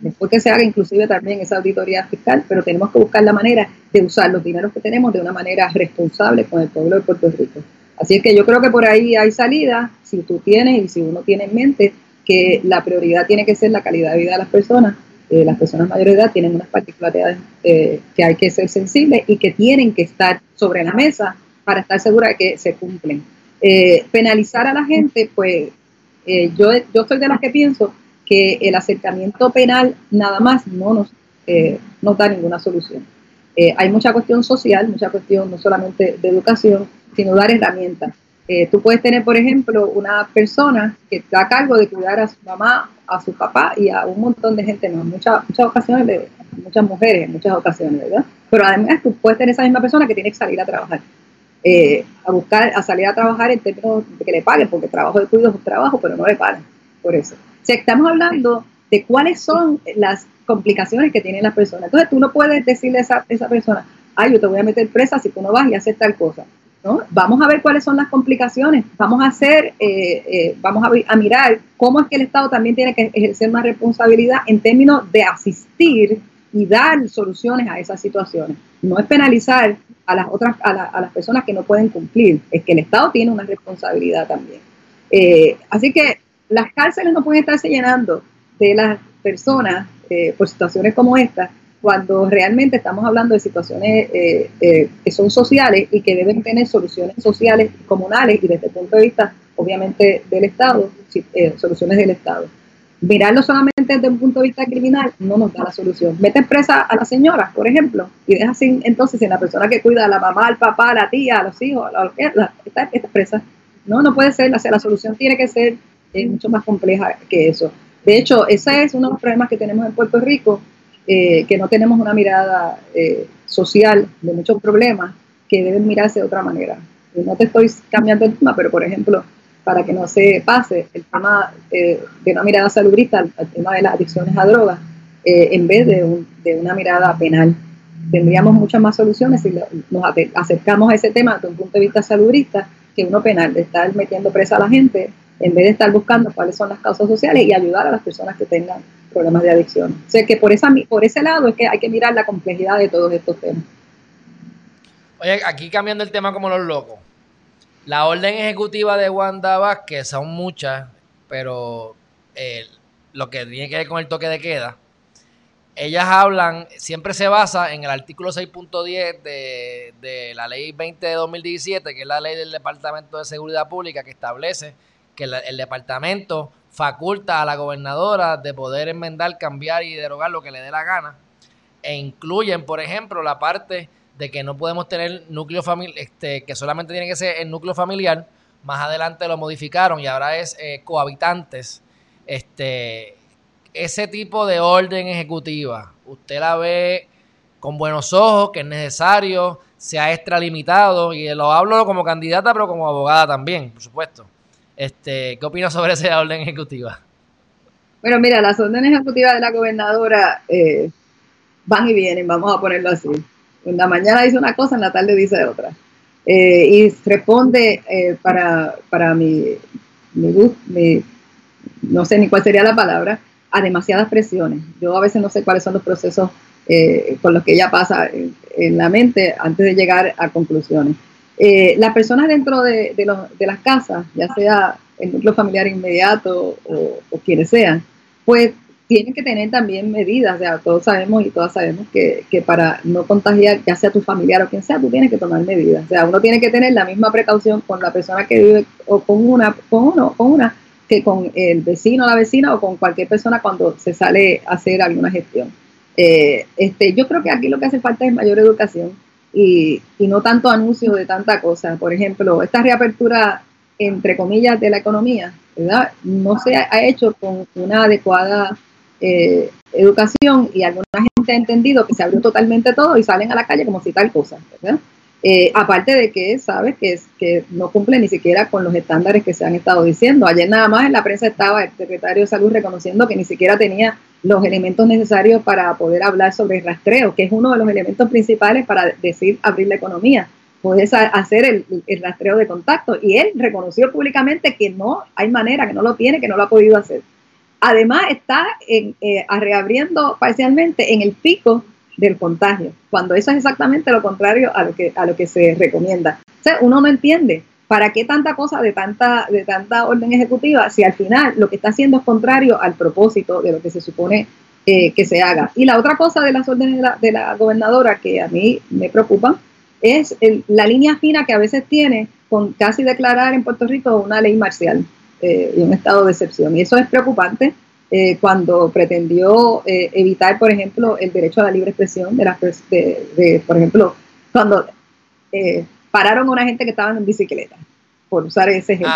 después que se haga inclusive también esa auditoría fiscal, pero tenemos que buscar la manera de usar los dineros que tenemos de una manera responsable con el pueblo de Puerto Rico. Así es que yo creo que por ahí hay salida, si tú tienes y si uno tiene en mente que la prioridad tiene que ser la calidad de vida de las personas. Eh, las personas mayores de edad tienen unas particularidades eh, que hay que ser sensibles y que tienen que estar sobre la mesa para estar segura de que se cumplen. Eh, penalizar a la gente, pues yo, yo soy de las que pienso que el acercamiento penal nada más no nos, no da ninguna solución. Hay mucha cuestión social, mucha cuestión no solamente de educación, sino dar herramientas. Eh, tú puedes tener, por ejemplo, una persona que está a cargo de cuidar a su mamá, a su papá y a un montón de gente más, muchas, muchas ocasiones, muchas mujeres en muchas ocasiones, ¿verdad? Pero además tú puedes tener esa misma persona que tiene que salir a trabajar, eh, a buscar, a salir a trabajar en términos de que le paguen, porque trabajo de cuidado es un trabajo, pero no le pagan por eso. O sea, estamos hablando de cuáles son las complicaciones que tienen las personas. Entonces tú no puedes decirle a esa, esa persona, ay, yo te voy a meter presa si tú no vas y haces tal cosa. ¿no? Vamos a ver cuáles son las complicaciones, vamos a hacer, eh, eh, vamos a, mirar cómo es que el Estado también tiene que ejercer más responsabilidad en términos de asistir y dar soluciones a esas situaciones. No es penalizar a las otras, a, las personas que no pueden cumplir, es que el Estado tiene una responsabilidad también. Eh, así que las cárceles no pueden estarse llenando de las personas por situaciones como esta, cuando realmente estamos hablando de situaciones eh, eh, que son sociales y que deben tener soluciones sociales comunales y desde el punto de vista, obviamente, del Estado, eh, soluciones del Estado. Mirarlo solamente desde un punto de vista criminal no nos da la solución. Mete presa a la señora, por ejemplo, y deja sin, entonces en la persona que cuida a la mamá, al papá, a la tía, a los hijos, a la, está, presa. No, no puede ser, la, la solución tiene que ser mucho más compleja que eso. De hecho, ese es uno de los problemas que tenemos en Puerto Rico, eh, que no tenemos una mirada eh, social de muchos problemas que deben mirarse de otra manera. no te estoy cambiando el tema, pero por ejemplo, para que no se pase el tema eh, de una mirada salubrista al, tema de las adicciones a drogas, en vez de, de, una mirada penal. Tendríamos muchas más soluciones si nos acercamos a ese tema desde un punto de vista salubrista que uno penal, de estar metiendo presa a la gente en vez de estar buscando cuáles son las causas sociales y ayudar a las personas que tengan problemas de adicción. O sea que por, esa, por ese lado es que hay que mirar la complejidad de todos estos temas. Oye, aquí cambiando el tema como los locos. La orden ejecutiva de Wanda Vázquez son muchas, pero eh, lo que tiene que ver con el toque de queda, ellas hablan, siempre se basa en el artículo 6.10 de, de la ley 20 de 2017, que es la ley del Departamento de Seguridad Pública, que establece que el departamento faculta a la gobernadora de poder enmendar, cambiar y derogar lo que le dé la gana. E incluyen, por ejemplo, la parte de que no podemos tener núcleo familiar, este, que solamente tiene que ser el núcleo familiar. Más adelante lo modificaron y ahora es eh, cohabitantes. Este, ese tipo de orden ejecutiva, usted la ve con buenos ojos, que es necesario, se ha extralimitado, y lo hablo como candidata, pero como abogada también, por supuesto. Este, ¿Qué opinas sobre esa orden ejecutiva? Bueno, mira, las órdenes ejecutivas de la gobernadora eh, van y vienen, vamos a ponerlo así. En la mañana dice una cosa, en la tarde dice otra. Eh, y responde eh, para, para mi, mi, no sé ni cuál sería la palabra, a demasiadas presiones. Yo a veces no sé cuáles son los procesos con los que ella pasa en la mente antes de llegar a conclusiones. Eh, las personas dentro de, las casas, ya sea el núcleo familiar inmediato o, quienes sean, pues tienen que tener también medidas, o sea, todos sabemos y todas sabemos que, para no contagiar, ya sea tu familiar o quien sea, tú tienes que tomar medidas. O sea, uno tiene que tener la misma precaución con la persona que vive o con una, con uno, con una, que con el vecino o la vecina o con cualquier persona cuando se sale a hacer alguna gestión. Eh, este, yo creo que aquí lo que hace falta es mayor educación y, no tanto anuncio de tanta cosa. Por ejemplo, esta reapertura, entre comillas, de la economía, ¿verdad? No se ha hecho con una adecuada eh, educación y alguna gente ha entendido que se abrió totalmente todo y salen a la calle como si tal cosa, ¿verdad? Eh, aparte de que sabes que, que no cumple ni siquiera con los estándares que se han estado diciendo. Ayer nada más en la prensa estaba el secretario de salud reconociendo que ni siquiera tenía los elementos necesarios para poder hablar sobre el rastreo, que es uno de los elementos principales para decir abrir la economía. Puedes hacer el, rastreo de contacto. Y él reconoció públicamente que no hay manera, que no lo tiene, que no lo ha podido hacer. Además, está en, eh, reabriendo parcialmente en el pico del contagio, cuando eso es exactamente lo contrario a lo que, a lo que se recomienda. O sea, uno no entiende para qué tanta cosa de tanta, de tanta orden ejecutiva si al final lo que está haciendo es contrario al propósito de lo que se supone eh, que se haga. Y la otra cosa de las órdenes de la, gobernadora que a mí me preocupa es la línea fina que a veces tiene con casi declarar en Puerto Rico una ley marcial eh, y un estado de excepción. Y eso es preocupante eh, cuando pretendió eh, evitar, por ejemplo, el derecho a la libre expresión de las de, por ejemplo, cuando eh, pararon a una gente que estaba en bicicleta, por usar ese ejemplo.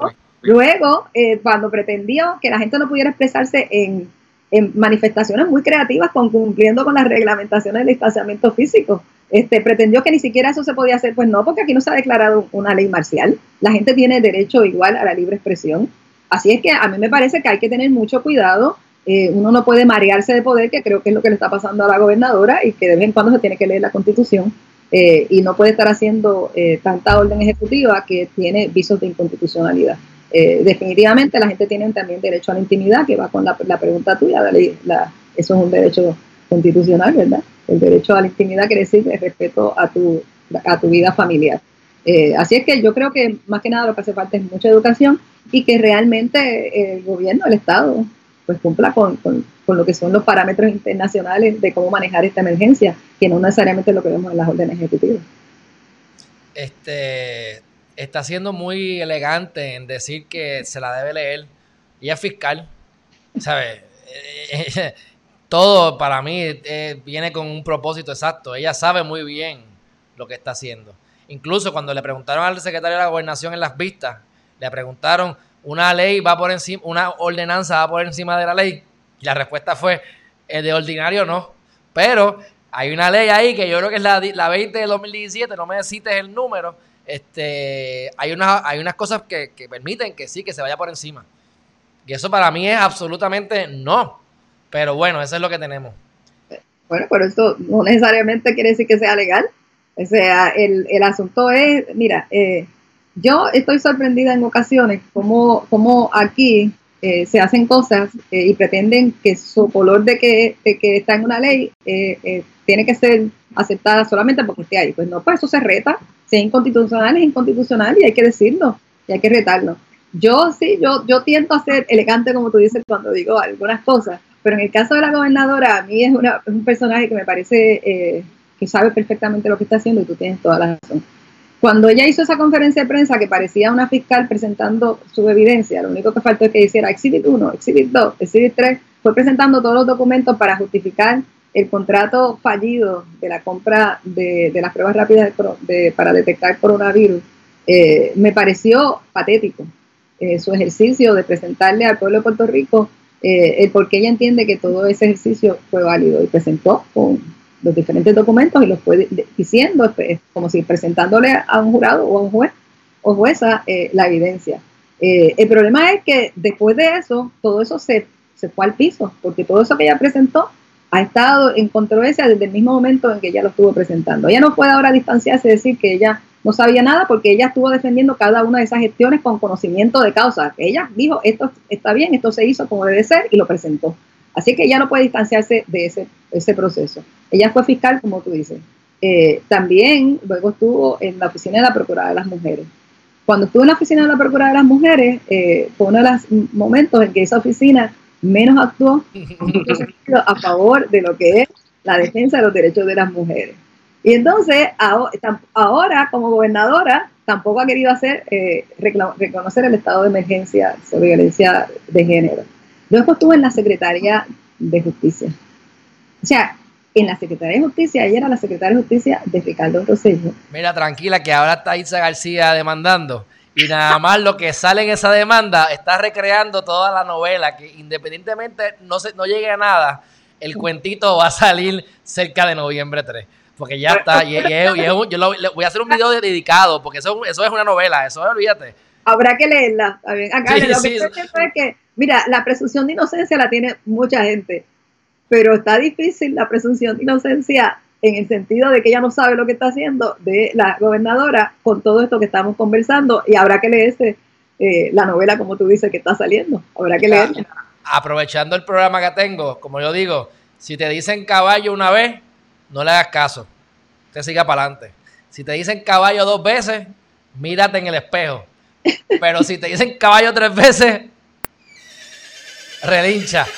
Ah, Luego, cuando pretendió que la gente no pudiera expresarse en, manifestaciones muy creativas, con, cumpliendo con las reglamentaciones del distanciamiento físico, este, pretendió que ni siquiera eso se podía hacer, pues no, porque aquí no se ha declarado una ley marcial. La gente tiene derecho igual a la libre expresión. Así es que a mí me parece que hay que tener mucho cuidado eh, uno no puede marearse de poder, que creo que es lo que le está pasando a la gobernadora y que de vez en cuando se tiene que leer la constitución eh, y no puede estar haciendo eh, tanta orden ejecutiva que tiene visos de inconstitucionalidad. definitivamente la gente tiene también derecho a la intimidad, que va con la, pregunta tuya, eso es un derecho constitucional, ¿verdad? El derecho a la intimidad quiere decir el respeto a tu, a tu vida familiar. Así es que yo creo que más que nada lo que hace falta es mucha educación y que realmente el gobierno, el Estado, pues cumpla con, lo que son los parámetros internacionales de cómo manejar esta emergencia, que no necesariamente es lo que vemos en las órdenes ejecutivas. Este está siendo muy elegante en decir que se la debe leer. Ella es fiscal, ¿sabes? Todo para mí eh, viene con un propósito exacto. Ella sabe muy bien lo que está haciendo. Incluso cuando le preguntaron al secretario de la gobernación en las vistas, le preguntaron una ley va por encima, una ordenanza va por encima de la ley. La respuesta fue, el de ordinario no. Pero hay una ley ahí que yo creo que es la, la 20 de 2017, no me cites el número. Este, hay, unas, hay unas cosas que, permiten que sí, que se vaya por encima. Y eso para mí es absolutamente no. Pero bueno, eso es lo que tenemos. Bueno, pero esto no necesariamente quiere decir que sea legal. O sea, el, el asunto es, mira, eh, yo estoy sorprendida en ocasiones como, como aquí eh, se hacen cosas eh, y pretenden que su color de que, que está en una ley eh, tiene que ser aceptada solamente porque esté ahí. Pues no, pues eso se reta. Si es inconstitucional, es inconstitucional y hay que decirlo y hay que retarlo. Yo sí, yo, yo tiento a ser elegante, como tú dices, cuando digo algunas cosas, pero en el caso de la gobernadora, a mí es, una, es un personaje que me parece que sabe perfectamente lo que está haciendo y tú tienes toda la razón. Cuando ella hizo esa conferencia de prensa que parecía una fiscal presentando su evidencia, lo único que faltó es que hiciera Exhibit 1, Exhibit 2, Exhibit 3, fue presentando todos los documentos para justificar el contrato fallido de la compra de, las pruebas rápidas para detectar coronavirus. Eh, me pareció patético eh, su ejercicio de presentarle al pueblo de Puerto Rico eh, el por qué ella entiende que todo ese ejercicio fue válido y presentó con los diferentes documentos y los fue diciendo, como si presentándole a un jurado o a un juez o jueza eh, la evidencia. Eh, el problema es que después de eso, todo eso se, se fue al piso, porque todo eso que ella presentó ha estado en controversia desde el mismo momento en que ella lo estuvo presentando. Ella no puede ahora distanciarse y decir que ella no sabía nada porque ella estuvo defendiendo cada una de esas gestiones con conocimiento de causa. Ella dijo, esto está bien, esto se hizo como debe ser y lo presentó. Así que ella no puede distanciarse de ese, ese proceso. Ella fue fiscal, como tú dices. Eh, también luego estuvo en la oficina de la Procuradora de las Mujeres. Cuando estuvo en la oficina de la Procuradora de las Mujeres, eh, fue uno de los momentos en que esa oficina menos actuó a favor de lo que es la defensa de los derechos de las mujeres. Y entonces, ahora, como gobernadora, tampoco ha querido hacer eh, reconocer el estado de emergencia sobre violencia de género. Luego estuvo en la Secretaría de Justicia. O sea, en la Secretaría de Justicia, ella era la Secretaria de Justicia de Ricardo Rosselló. Mira, tranquila, que ahora está Isa García demandando. Y nada más lo que sale en esa demanda está recreando toda la novela, que independientemente no, se, no llegue a nada, el cuentito va a salir cerca de noviembre 3. Porque ya está. Y, yo le voy a hacer un video dedicado, porque eso, eso es una novela, eso olvídate. Habrá que leerla. Acá lo que es que Mira, la presunción de inocencia la tiene mucha gente, pero está difícil la presunción de inocencia en el sentido de que ella no sabe lo que está haciendo de la gobernadora con todo esto que estamos conversando y habrá que leerse eh, la novela como tú dices que está saliendo, habrá que leerla. Aprovechando el programa que tengo, como yo digo, si te dicen caballo una vez, no le hagas caso, te siga para adelante. Si te dicen caballo dos veces, mírate en el espejo. Pero si te dicen caballo tres veces, relincha.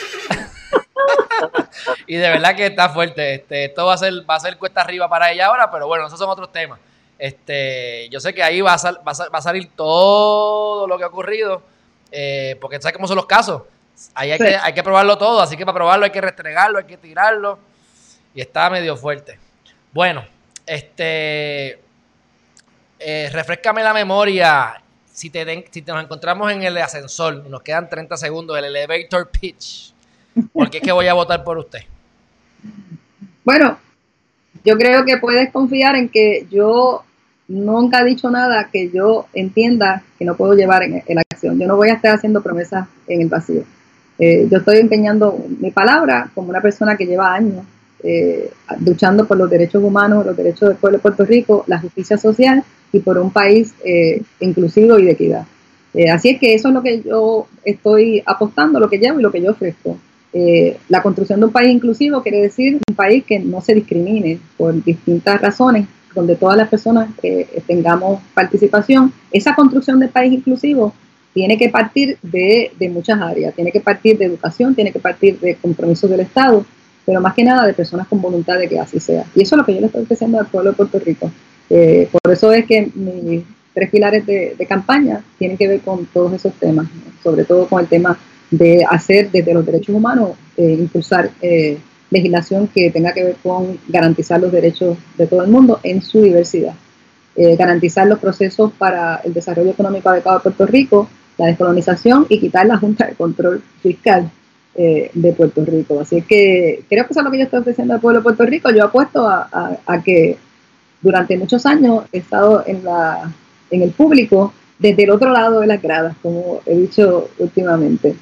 y de verdad que está fuerte. Este, esto va a ser, va a ser cuesta arriba para ella ahora, pero bueno, esos son otros temas. Este, yo sé que ahí va a, va a, salir todo lo que ha ocurrido, eh, porque sabes cómo son los casos. Ahí hay, que, hay que probarlo todo, así que para probarlo hay que restregarlo, hay que tirarlo. Y está medio fuerte. Bueno, este. Eh, refrescame la memoria si te, si nos encontramos en el ascensor nos quedan 30 segundos, el elevator pitch, ¿por qué es que voy a votar por usted? Bueno, yo creo que puedes confiar en que yo nunca he dicho nada que yo entienda que no puedo llevar en, la acción. Yo no voy a estar haciendo promesas en el vacío. Eh, yo estoy empeñando mi palabra como una persona que lleva años eh, luchando por los derechos humanos, los derechos del pueblo de Puerto Rico, la justicia social y por un país eh, inclusivo y de equidad. así es que eso es lo que yo estoy apostando, lo que llevo y lo que yo ofrezco. la construcción de un país inclusivo quiere decir un país que no se discrimine por distintas razones, donde todas las personas tengamos participación. Esa construcción del país inclusivo tiene que partir de, muchas áreas, tiene que partir de educación, tiene que partir de compromisos del Estado, pero más que nada de personas con voluntad de que así sea. Y eso es lo que yo le estoy ofreciendo al pueblo de Puerto Rico. Eh, por eso es que mis tres pilares de, campaña tienen que ver con todos esos temas, sobre todo con el tema de hacer desde los derechos humanos, eh, impulsar eh, legislación que tenga que ver con garantizar los derechos de todo el mundo en su diversidad. garantizar los procesos para el desarrollo económico adecuado de Puerto Rico, la descolonización y quitar la Junta de Control Fiscal eh, de Puerto Rico. Así que creo que eso es lo que yo estoy ofreciendo al pueblo de Puerto Rico. Yo apuesto a, que durante muchos años he estado en, el público desde el otro lado de las gradas, como he dicho últimamente.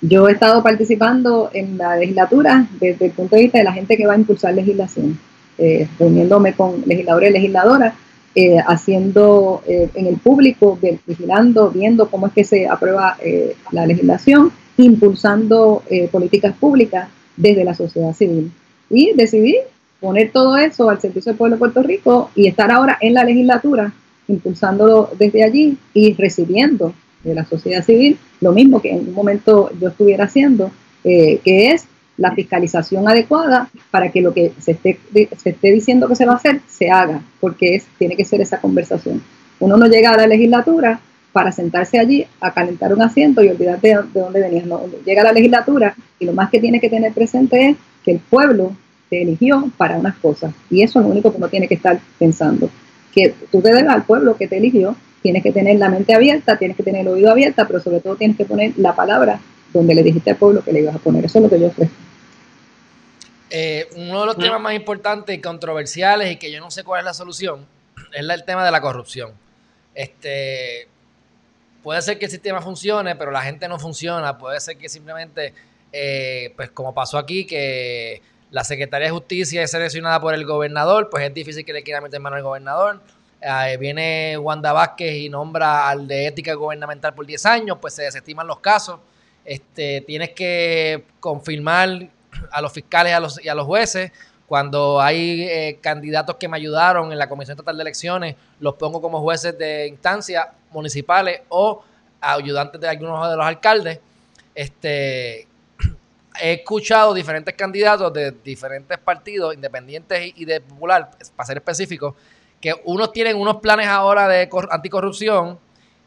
Yo he estado participando en la legislatura desde el punto de vista de la gente que va a impulsar legislación, eh, reuniéndome con legisladores y legisladoras eh, haciendo eh, en el público, vigilando, viendo cómo es que se aprueba eh, la legislación, impulsando políticas públicas desde la sociedad civil. Y decidí poner todo eso al servicio del pueblo de Puerto Rico y estar ahora en la legislatura, impulsándolo desde allí y recibiendo de la sociedad civil lo mismo que en un momento yo estuviera haciendo, que es la fiscalización adecuada para que lo que se esté, se esté diciendo que se va a hacer se haga, porque es, tiene que ser esa conversación. Uno no llega a la legislatura para sentarse allí a calentar un asiento y olvidarte de, dónde venías. No, llega a la legislatura y lo más que tiene que tener presente es que el pueblo te eligió para unas cosas. Y eso es lo único que uno tiene que estar pensando. Que tú te debes al pueblo que te eligió, tienes que tener la mente abierta, tienes que tener el oído abierto, pero sobre todo tienes que poner la palabra donde le dijiste al pueblo que le ibas a poner. Eso es lo que yo ofrezco. Eh, uno de los temas más importantes y controversiales y que yo no sé cuál es la solución es el tema de la corrupción. Este, puede ser que el sistema funcione, pero la gente no funciona. Puede ser que simplemente, eh, pues como pasó aquí, que la Secretaría de Justicia es seleccionada por el gobernador, pues es difícil que le quiera meter mano al gobernador. Eh, viene Wanda Vázquez y nombra al de ética gubernamental por 10 años, pues se desestiman los casos. Este, tienes que confirmar a los fiscales a los, y a los jueces. Cuando hay eh, candidatos que me ayudaron en la Comisión Estatal de Elecciones, los pongo como jueces de instancias municipales o ayudantes de algunos de los alcaldes. Este, he escuchado diferentes candidatos de diferentes partidos, independientes y de popular, para ser específico, que unos tienen unos planes ahora de anticorrupción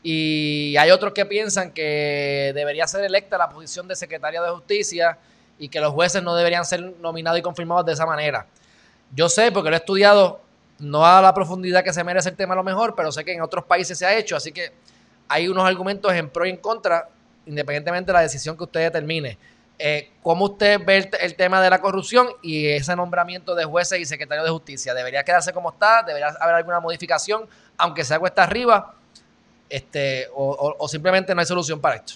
y hay otros que piensan que debería ser electa la posición de secretaria de justicia y que los jueces no deberían ser nominados y confirmados de esa manera. Yo sé, porque lo he estudiado, no a la profundidad que se merece el tema a lo mejor, pero sé que en otros países se ha hecho, así que hay unos argumentos en pro y en contra, independientemente de la decisión que usted determine. Eh, ¿Cómo usted ve el, tema de la corrupción y ese nombramiento de jueces y secretarios de justicia? ¿Debería quedarse como está? ¿Debería haber alguna modificación, aunque sea cuesta arriba? Este, o simplemente no hay solución para esto?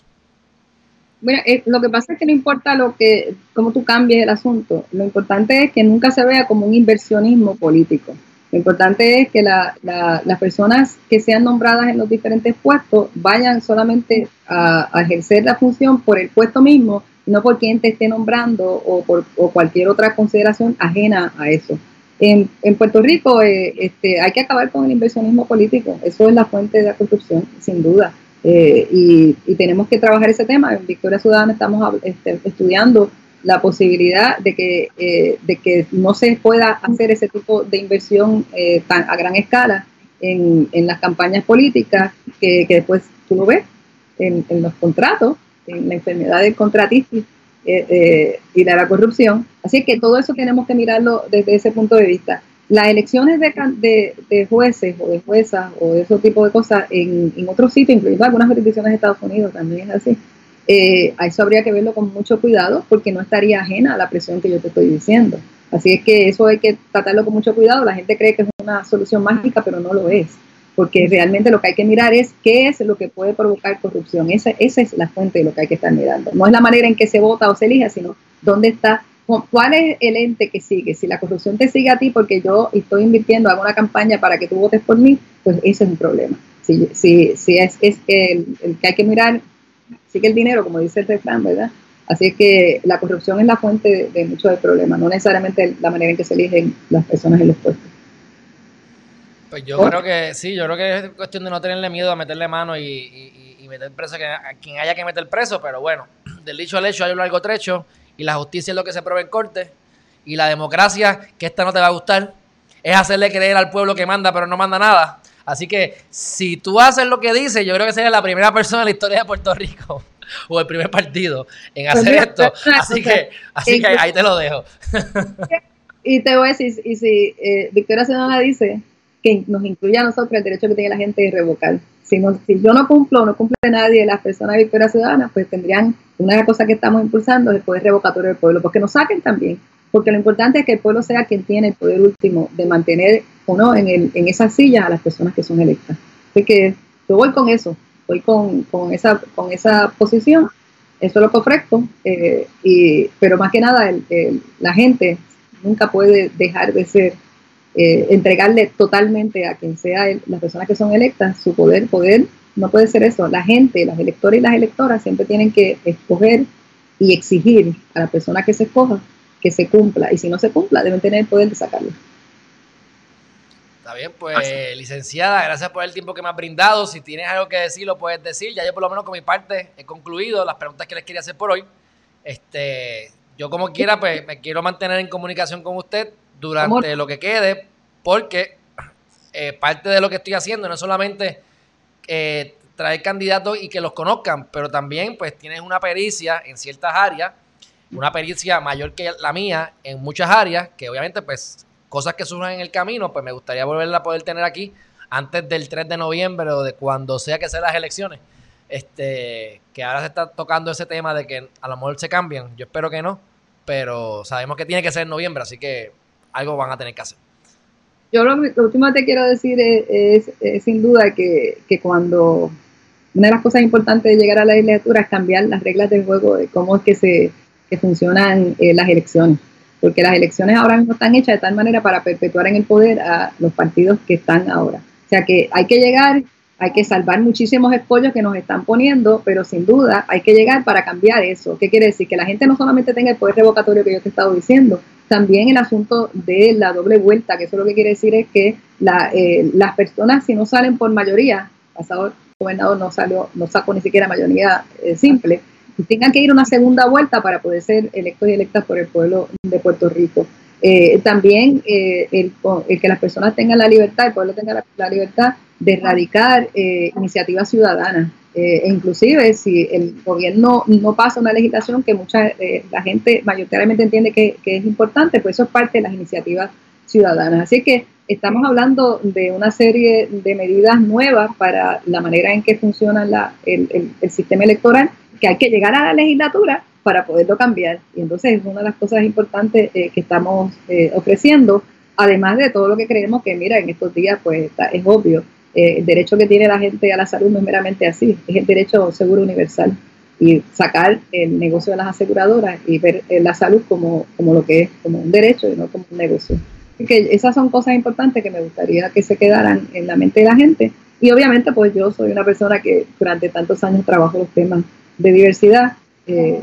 Bueno, eh, lo que pasa es que no importa lo que, cómo tú cambies el asunto, lo importante es que nunca se vea como un inversionismo político. Lo importante es que las personas que sean nombradas en los diferentes puestos vayan solamente a, ejercer la función por el puesto mismo, no por quien te esté nombrando o por cualquier otra consideración ajena a eso. En, Puerto Rico eh, este, hay que acabar con el inversionismo político, eso es la fuente de la corrupción, sin duda. Eh, y, tenemos que trabajar ese tema. En Victoria Ciudadana estamos este, estudiando la posibilidad de que, eh, de que no se pueda hacer ese tipo de inversión tan, a gran escala en, las campañas políticas, que, después tú lo ves en, los contratos, la enfermedad del contratistas y de la corrupción. Así que todo eso tenemos que mirarlo desde ese punto de vista. Las elecciones de, de, jueces o de juezas o de ese tipo de cosas en, en otros sitios, incluyendo algunas jurisdicciones de Estados Unidos, también es así. Eh, a eso habría que verlo con mucho cuidado porque no estaría ajena a la presión que yo te estoy diciendo. Así es que eso hay que tratarlo con mucho cuidado. La gente cree que es una solución mágica, pero no lo es. Porque realmente lo que hay que mirar es qué es lo que puede provocar corrupción. Esa, esa es la fuente de lo que hay que estar mirando. No es la manera en que se vota o se elija, sino dónde está, cuál es el ente que sigue. Si la corrupción te sigue a ti porque yo estoy invirtiendo, hago una campaña para que tú votes por mí, pues ese es un problema. Si, si, si es, es el, que hay que mirar, sigue el dinero, como dice el refrán, ¿verdad? Así que la corrupción es la fuente de, de muchos del problema, no necesariamente la manera en que se eligen las personas en los puestos. Pues yo creo que sí, yo creo que es cuestión de no tenerle miedo a meterle mano y, meter preso a quien haya que meter preso, pero bueno, del dicho al hecho hay un largo trecho y la justicia es lo que se prueba en corte y la democracia, que esta no te va a gustar, es hacerle creer al pueblo que manda pero no manda nada. Así que si tú haces lo que dice, yo creo que sería la primera persona en la historia de Puerto Rico o el primer partido en pues hacer esto. Así que, así que ahí te lo dejo. Y te voy a decir, y si eh, Victoria Ciudadana dice nos incluye a nosotros el derecho que tiene la gente de revocar. Si, si yo no cumplo, no cumple nadie, las personas de Victoria Ciudadana, pues tendrían una de las cosas que estamos impulsando es el poder revocatorio del pueblo, porque nos saquen también, porque lo importante es que el pueblo sea quien tiene el poder último de mantener o no en, el, en esa silla a las personas que son electas. Así que yo voy con eso, voy con, con esa, con esa posición, eso es lo que ofrezco, eh, y, pero más que nada la gente nunca puede dejar de ser eh, entregarle totalmente a quien sea las personas que son electas su poder, poder, no puede ser eso. La gente, los electores y las electoras siempre tienen que escoger y exigir a la persona que se escoja que se cumpla. Y si no se cumpla, deben tener el poder de sacarlo. Está bien, pues licenciada, gracias por el tiempo que me has brindado. Si tienes algo que decir, lo puedes decir. Ya yo por lo menos con mi parte he concluido las preguntas que les quería hacer por hoy. Este, yo como quiera, pues me quiero mantener en comunicación con usted durante lo que quede, porque eh, parte de lo que estoy haciendo no es solamente eh, traer candidatos y que los conozcan, pero también pues tienes una pericia en ciertas áreas, una pericia mayor que la mía en muchas áreas, que obviamente pues cosas que surjan en el camino, pues me gustaría volverla a poder tener aquí antes del 3 de noviembre o de cuando sea que sean las elecciones. Este, que ahora se está tocando ese tema de que a lo mejor se cambian, yo espero que no, pero sabemos que tiene que ser en noviembre, así que algo van a tener que hacer. Yo lo, último que te quiero decir es, sin duda que, cuando una de las cosas importantes de llegar a la legislatura es cambiar las reglas del juego de cómo es que se funcionan eh, las elecciones, porque las elecciones ahora mismo están hechas de tal manera para perpetuar en el poder a los partidos que están ahora. O sea que hay que llegar, hay que salvar muchísimos escollos que nos están poniendo, pero sin duda hay que llegar para cambiar eso. ¿Qué quiere decir? Que la gente no solamente tenga el poder revocatorio que yo te he estado diciendo, también el asunto de la doble vuelta, que eso lo que quiere decir es que eh, las personas, si no salen por mayoría, pasado gobernador no salió, no sacó ni siquiera mayoría eh, simple, tengan que ir una segunda vuelta para poder ser electos y electas por el pueblo de Puerto Rico. Eh, también el, que las personas tengan la libertad, el pueblo tenga la libertad de erradicar iniciativas ciudadanas. Eh, e inclusive si el gobierno no pasa una legislación que mucha eh, la gente mayoritariamente entiende que, es importante, pues eso es parte de las iniciativas ciudadanas. Así que estamos hablando de una serie de medidas nuevas para la manera en que funciona la, el, sistema electoral, que hay que llegar a la legislatura para poderlo cambiar. Y entonces es una de las cosas importantes eh, que estamos ofreciendo, además de todo lo que creemos que, mira, en estos días pues es obvio eh, el derecho que tiene la gente a la salud no es meramente así, es el derecho seguro universal. Y sacar el negocio de las aseguradoras y ver eh, la salud como, como lo que es, como un derecho y no como un negocio. que esas son cosas importantes que me gustaría que se quedaran en la mente de la gente. Y obviamente, pues yo soy una persona que durante tantos años trabajo los temas de diversidad. Eh,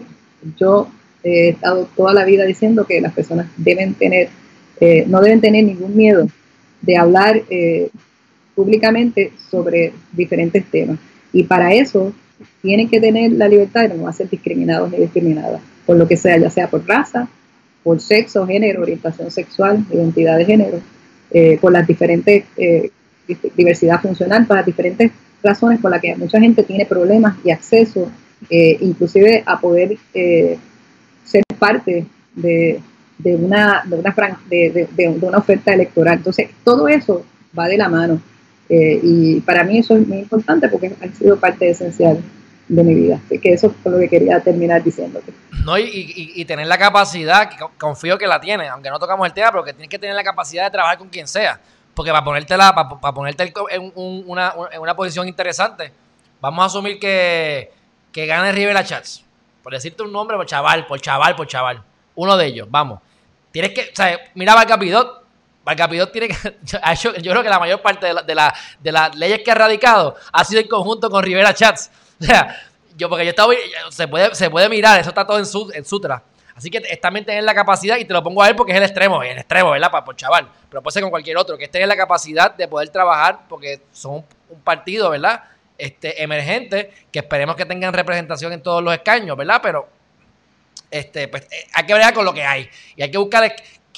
yo he estado toda la vida diciendo que las personas deben tener, no deben tener ningún miedo de hablar públicamente sobre diferentes temas. Y para eso tienen que tener la libertad de no ser discriminados ni discriminadas, por lo que sea, ya sea por raza, por sexo, género, orientación sexual, identidad de género, eh, por las diferentes eh, diversidad funcional, por las diferentes razones por las que mucha gente tiene problemas y acceso, eh, inclusive a poder ser parte de, de una, de, una, de, de una oferta electoral. Entonces, todo eso va de la mano. Eh, y para mí eso es muy importante porque ha sido parte esencial de mi vida. Así que eso es lo que quería terminar diciéndote. No, y, y, tener la capacidad, confío que la tiene, aunque no tocamos el tema, pero que tienes que tener la capacidad de trabajar con quien sea. Porque para ponértela, para, para ponerte en, una, en una posición interesante, vamos a asumir que, que gane Rivera Chats. Por decirte un nombre, por chaval, por chaval, por chaval. Uno de ellos, vamos. Tienes que, o sea, mira Valcapidot. Valcapidot tiene que. Yo, creo que la mayor parte de, la, de, las leyes que ha radicado ha sido en conjunto con Rivera Chats. O sea, yo, porque yo estaba. Se puede, se puede mirar, eso está todo en, su, en Sutra. Así que también tener la capacidad, y te lo pongo a él porque es el extremo, el extremo, ¿verdad? Para, por chaval. Pero puede ser con cualquier otro, que esté en la capacidad de poder trabajar, porque son un partido, ¿verdad? Este, emergente, que esperemos que tengan representación en todos los escaños, ¿verdad? Pero este, pues, eh, hay que ver con lo que hay. Y hay que buscar,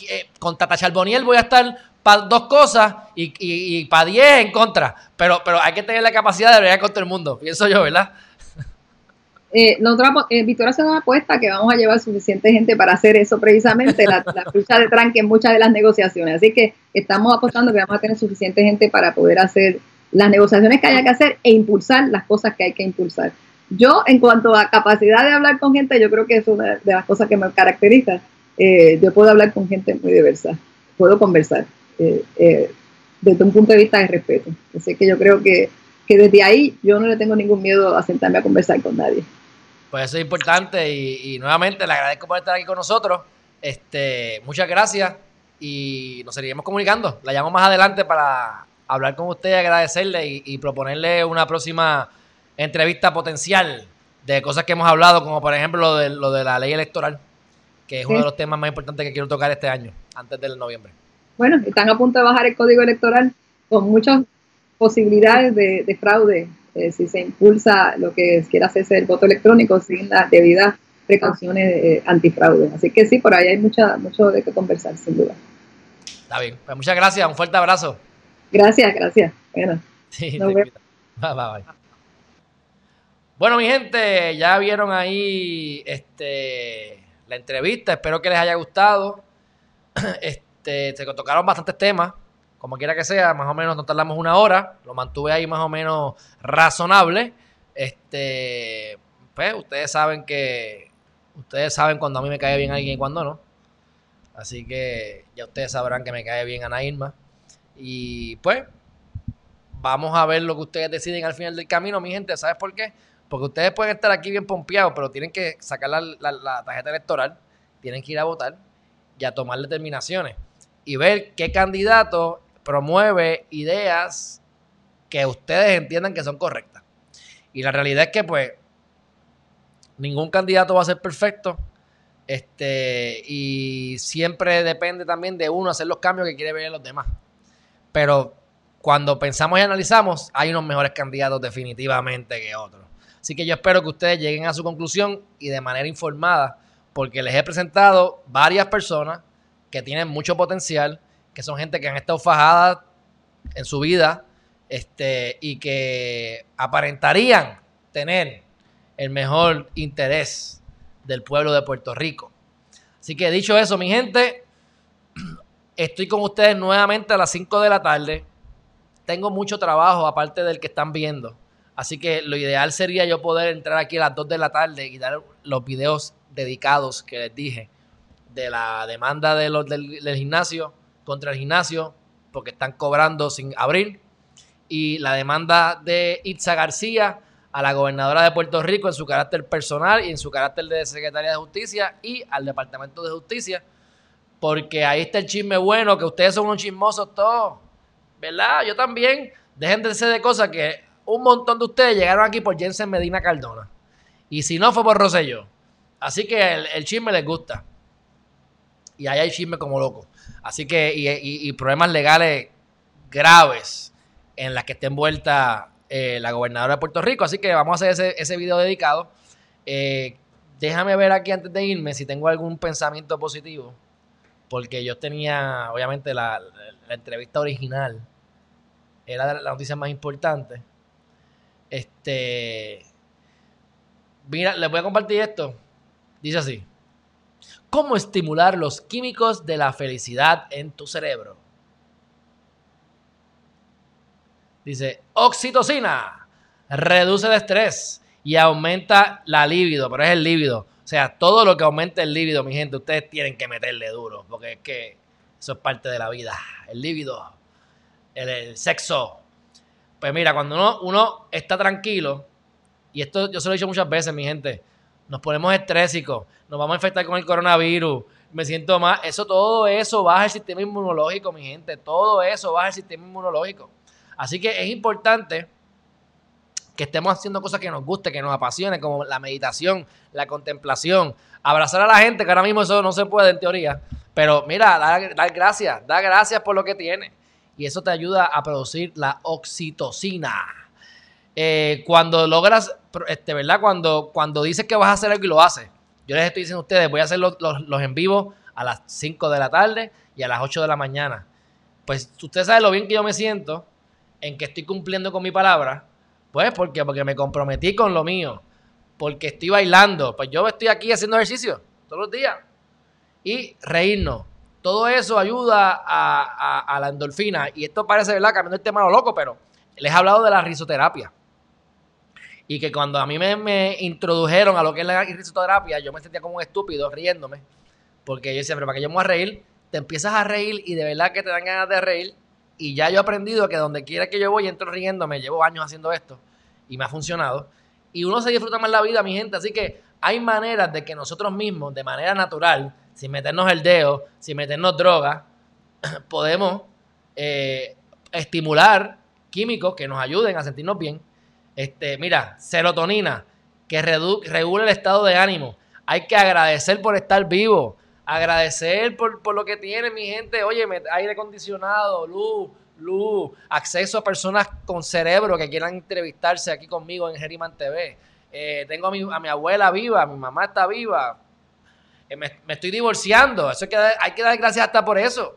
eh, con Tata Charboniel voy a estar para dos cosas y, y, para diez en contra. Pero, pero hay que tener la capacidad de bregar con todo el mundo, pienso yo, ¿verdad? Eh, nosotros, eh, Victoria se nos apuesta que vamos a llevar suficiente gente para hacer eso precisamente, la, la lucha de tranque en muchas de las negociaciones. Así que estamos apostando que vamos a tener suficiente gente para poder hacer las negociaciones que haya que hacer e impulsar las cosas que hay que impulsar. Yo, en cuanto a capacidad de hablar con gente, yo creo que es una de las cosas que me caracteriza. Eh, yo puedo hablar con gente muy diversa, puedo conversar eh, eh, desde un punto de vista de respeto. Así que yo creo que, que desde ahí yo no le tengo ningún miedo a sentarme a conversar con nadie. Pues eso es importante y, nuevamente le agradezco por estar aquí con nosotros. Este, muchas gracias y nos seguiremos comunicando. La llamo más adelante para hablar con usted, agradecerle y proponerle una próxima entrevista potencial de cosas que hemos hablado, como por ejemplo lo de, lo de la ley electoral, que es uno de los temas más importantes que quiero tocar este año, antes del noviembre. Bueno, están a punto de bajar el código electoral con muchas posibilidades de, fraude eh, si se impulsa lo que quiera hacerse el voto electrónico sin las debidas precauciones eh, antifraude. Así que sí, por ahí hay mucha, mucho de qué conversar, sin duda. Está bien, pues muchas gracias, un fuerte abrazo. Gracias, gracias. Bueno, sí, bye, bye. Bueno, mi gente, ya vieron ahí este, la entrevista. Espero que les haya gustado. Este, se tocaron bastantes temas. Como quiera que sea, más o menos nos tardamos una hora. Lo mantuve ahí más o menos razonable. Este, pues ustedes saben que ustedes saben cuando a mí me cae bien alguien y cuando no. Así que ya ustedes sabrán que me cae bien Ana Irma. Y pues, vamos a ver lo que ustedes deciden al final del camino, mi gente. ¿Sabes por qué? Porque ustedes pueden estar aquí bien pompeados, pero tienen que sacar la, tarjeta electoral, tienen que ir a votar y a tomar determinaciones y ver qué candidato promueve ideas que ustedes entiendan que son correctas. Y la realidad es que, pues, ningún candidato va a ser perfecto. Este, y siempre depende también de uno hacer los cambios que quiere ver en los demás. Pero cuando pensamos y analizamos, hay unos mejores candidatos definitivamente que otros. Así que yo espero que ustedes lleguen a su conclusión y de manera informada, porque les he presentado varias personas que tienen mucho potencial, que son gente que han estado fajadas en su vida este, y que aparentarían tener el mejor interés del pueblo de Puerto Rico. Así que dicho eso, mi gente, estoy con ustedes nuevamente a las 5 de la tarde. Tengo mucho trabajo aparte del que están viendo. Así que lo ideal sería yo poder entrar aquí a las 2 de la tarde y dar los videos dedicados que les dije de la demanda de los del, gimnasio contra el gimnasio porque están cobrando sin abrir y la demanda de Itza García a la gobernadora de Puerto Rico en su carácter personal y en su carácter de secretaria de justicia y al Departamento de Justicia porque ahí está el chisme bueno que ustedes son unos chismosos todos, ¿verdad? Yo también, ser de cosas que un montón de ustedes llegaron aquí por Jensen Medina Cardona. Y si no, fue por Rosselló. Así que el, chisme les gusta. Y ahí hay chisme como loco. Así que, y, problemas legales graves en las que esté envuelta eh, la gobernadora de Puerto Rico. Así que vamos a hacer ese, ese video dedicado. Eh, déjame ver aquí antes de irme si tengo algún pensamiento positivo. Porque yo tenía, obviamente, la, la entrevista original. Era la noticia más importante. Este. Mira, les voy a compartir esto. Dice así. ¿Cómo estimular los químicos de la felicidad en tu cerebro? Dice, oxitocina reduce el estrés y aumenta la libido, pero es el líbido. O sea, todo lo que aumente el líbido, mi gente, ustedes tienen que meterle duro, porque es que eso es parte de la vida. El líbido el, sexo. Pues mira, cuando uno, uno está tranquilo, y esto yo se lo he dicho muchas veces, mi gente, nos ponemos estrésicos, nos vamos a infectar con el coronavirus, me siento mal, eso, todo eso baja el sistema inmunológico, mi gente, todo eso baja el sistema inmunológico. Así que es importante que estemos haciendo cosas que nos guste, que nos apasione, como la meditación, la contemplación, abrazar a la gente, que ahora mismo eso no se puede en teoría, pero mira, dar, gracias, da gracias por lo que tiene. Y eso te ayuda a producir la oxitocina. Eh, cuando logras, este, ¿verdad? Cuando, cuando dices que vas a hacer algo y lo haces. Yo les estoy diciendo a ustedes, voy a hacer los, en vivo a las 5 de la tarde y a las 8 de la mañana. Pues usted sabe lo bien que yo me siento en que estoy cumpliendo con mi palabra pues porque, porque me comprometí con lo mío, porque estoy bailando, pues yo estoy aquí haciendo ejercicio todos los días y reírnos. Todo eso ayuda a, la endorfina. Y esto parece, ¿verdad? Cambiando el tema lo loco, pero les he hablado de la risoterapia. Y que cuando a mí me, introdujeron a lo que es la risoterapia, yo me sentía como un estúpido riéndome. Porque yo decía, pero para que yo me voy a reír, te empiezas a reír y de verdad que te dan ganas de reír y ya yo he aprendido que donde quiera que yo voy, entro riéndome, llevo años haciendo esto y me ha funcionado. Y uno se disfruta más la vida, mi gente. Así que hay maneras de que nosotros mismos, de manera natural, sin meternos el dedo, sin meternos droga, podemos eh, estimular químicos que nos ayuden a sentirnos bien. Este, mira, serotonina, que regula el estado de ánimo. Hay que agradecer por estar vivo agradecer por, lo que tiene mi gente. Oye, aire acondicionado, luz, luz, acceso a personas con cerebro que quieran entrevistarse aquí conmigo en Geriman TV. Eh, tengo a mi, a mi, abuela viva, mi mamá está viva. Eh, me, estoy divorciando. Eso hay que, dar, gracias hasta por eso.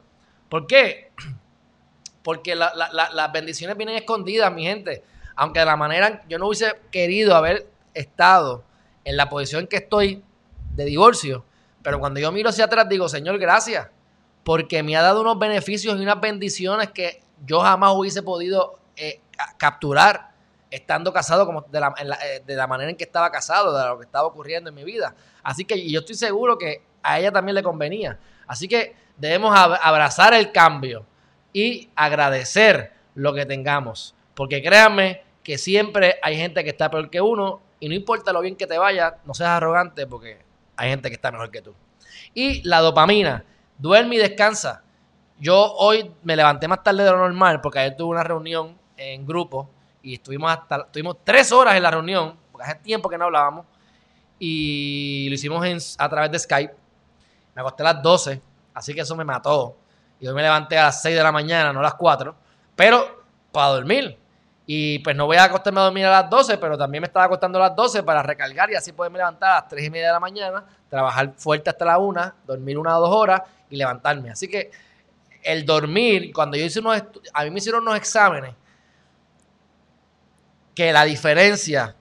¿Por qué? Porque las bendiciones vienen escondidas, mi gente. Aunque de la manera, yo no hubiese querido haber estado en la posición que estoy de divorcio, pero cuando yo miro hacia atrás digo, Señor, gracias, porque me ha dado unos beneficios y unas bendiciones que yo jamás hubiese podido eh, capturar estando casado como de la, eh, de la, manera en que estaba casado, de lo que estaba ocurriendo en mi vida. Así que yo estoy seguro que a ella también le convenía. Así que debemos abrazar el cambio y agradecer lo que tengamos. Porque créanme que siempre hay gente que está peor que uno y no importa lo bien que te vaya, no seas arrogante porque hay gente que está mejor que tú. Y la dopamina, duerme y descansa. Yo hoy me levanté más tarde de lo normal porque ayer tuve una reunión en grupo y estuvimos hasta estuvimos tres horas en la reunión, porque hace tiempo que no hablábamos, y lo hicimos a través de Skype. Me acosté a las 12, así que eso me mató. Y hoy me levanté a las 6 de la mañana, no a las 4, pero para dormir. Y pues no voy a acostarme a dormir a las 12, pero también me estaba acostando a las 12 para recargar y así poderme levantar a las 3 y media de la mañana, trabajar fuerte hasta la 1, dormir una o dos horas y levantarme. Así que el dormir, cuando yo hice unos a mí me hicieron unos exámenes, que la diferencia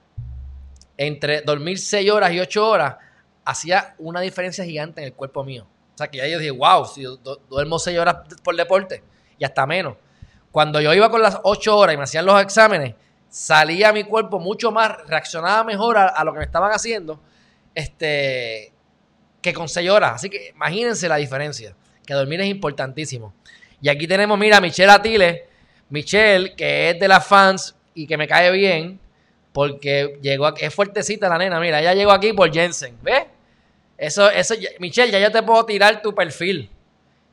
entre dormir 6 horas y 8 horas hacía una diferencia gigante en el cuerpo mío. O sea que ya yo dije, wow, si duermo 6 horas por deporte y hasta menos cuando yo iba con las 8 horas y me hacían los exámenes, salía mi cuerpo mucho más, reaccionaba mejor a, lo que me estaban haciendo este, que con 6 horas. Así que imagínense la diferencia, que dormir es importantísimo. Y aquí tenemos, mira, Michelle Atile, Michelle, que es de las fans y que me cae bien, porque llegó aquí, es fuertecita la nena, mira, ella llegó aquí por Jensen, ¿ves? Eso, eso, Michelle, ya yo te puedo tirar tu perfil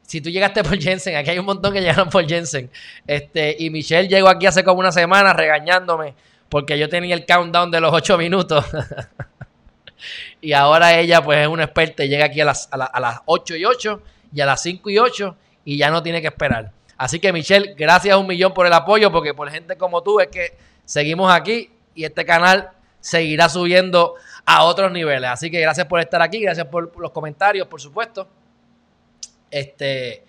si tú llegaste por Jensen, aquí hay un montón que llegaron por Jensen. Este, y Michelle llegó aquí hace como una semana regañándome porque yo tenía el countdown de los ocho minutos. y ahora ella, pues, es una experta y llega aquí a las, a, a las 8 y 8 y a las 5 y 8 y ya no tiene que esperar. Así que, Michelle, gracias un millón por el apoyo, porque por gente como tú es que seguimos aquí y este canal seguirá subiendo a otros niveles. Así que gracias por estar aquí, gracias por los comentarios, por supuesto. Este,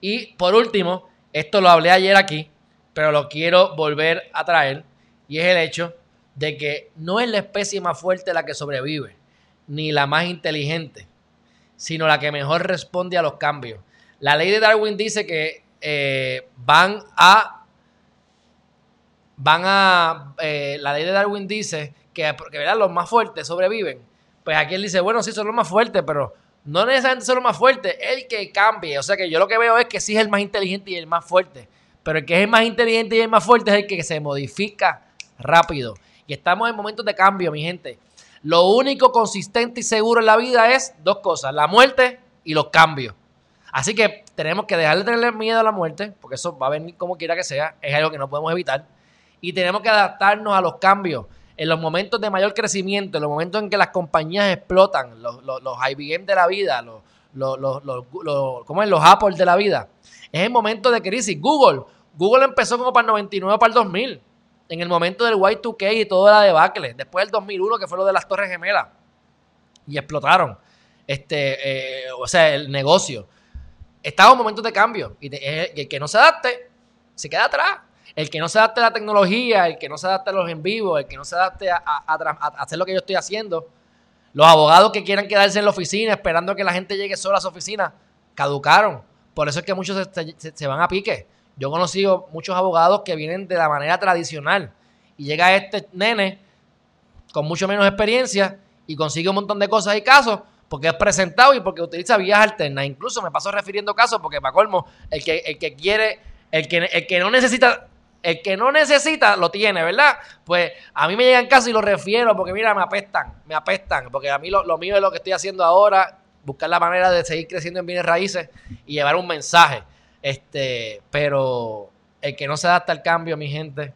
y por último, esto lo hablé ayer aquí, pero lo quiero volver a traer, y es el hecho de que no es la especie más fuerte la que sobrevive, ni la más inteligente, sino la que mejor responde a los cambios. La ley de Darwin dice que eh, van a, van a, eh, la ley de Darwin dice que, que ¿verdad? los más fuertes sobreviven. Pues aquí él dice, bueno, sí son los más fuertes, pero no necesariamente ser lo más fuerte, el que cambie. O sea que yo lo que veo es que sí es el más inteligente y el más fuerte. Pero el que es más inteligente y el más fuerte es el que se modifica rápido. Y estamos en momentos de cambio, mi gente. Lo único consistente y seguro en la vida es dos cosas, la muerte y los cambios. Así que tenemos que dejar de tenerle miedo a la muerte, porque eso va a venir como quiera que sea, es algo que no podemos evitar. Y tenemos que adaptarnos a los cambios. En los momentos de mayor crecimiento, en los momentos en que las compañías explotan, los, los, los IBM de la vida, los, los, los, ¿cómo es? los Apple de la vida, es el momento de crisis. Google, Google empezó como para el 99 para el 2000, en el momento del Y2K y toda la debacle. Después del 2001, que fue lo de las Torres Gemelas, y explotaron. Este, eh, o sea, el negocio. Estaba en momentos de cambio y, el que no se adapte se queda atrás. El que no se adapte a la tecnología, el que no se adapte a los en vivo, el que no se adapte a, hacer lo que yo estoy haciendo, los abogados que quieran quedarse en la oficina esperando que la gente llegue sola a su oficina, caducaron. Por eso es que muchos se, van a pique. Yo he conocido muchos abogados que vienen de la manera tradicional y llega este nene con mucho menos experiencia y consigue un montón de cosas y casos porque es presentado y porque utiliza vías alternas. Incluso me paso refiriendo casos porque para colmo, el que, el que quiere, el que, el que no necesita, el que no necesita lo tiene, ¿verdad? Pues a mí me llegan casos y lo refiero porque mira, me apestan, me apestan, porque a mí lo, lo mío es lo que estoy haciendo ahora, buscar la manera de seguir creciendo en bienes raíces y llevar un mensaje. Este, pero el que no se adapta al cambio, mi gente,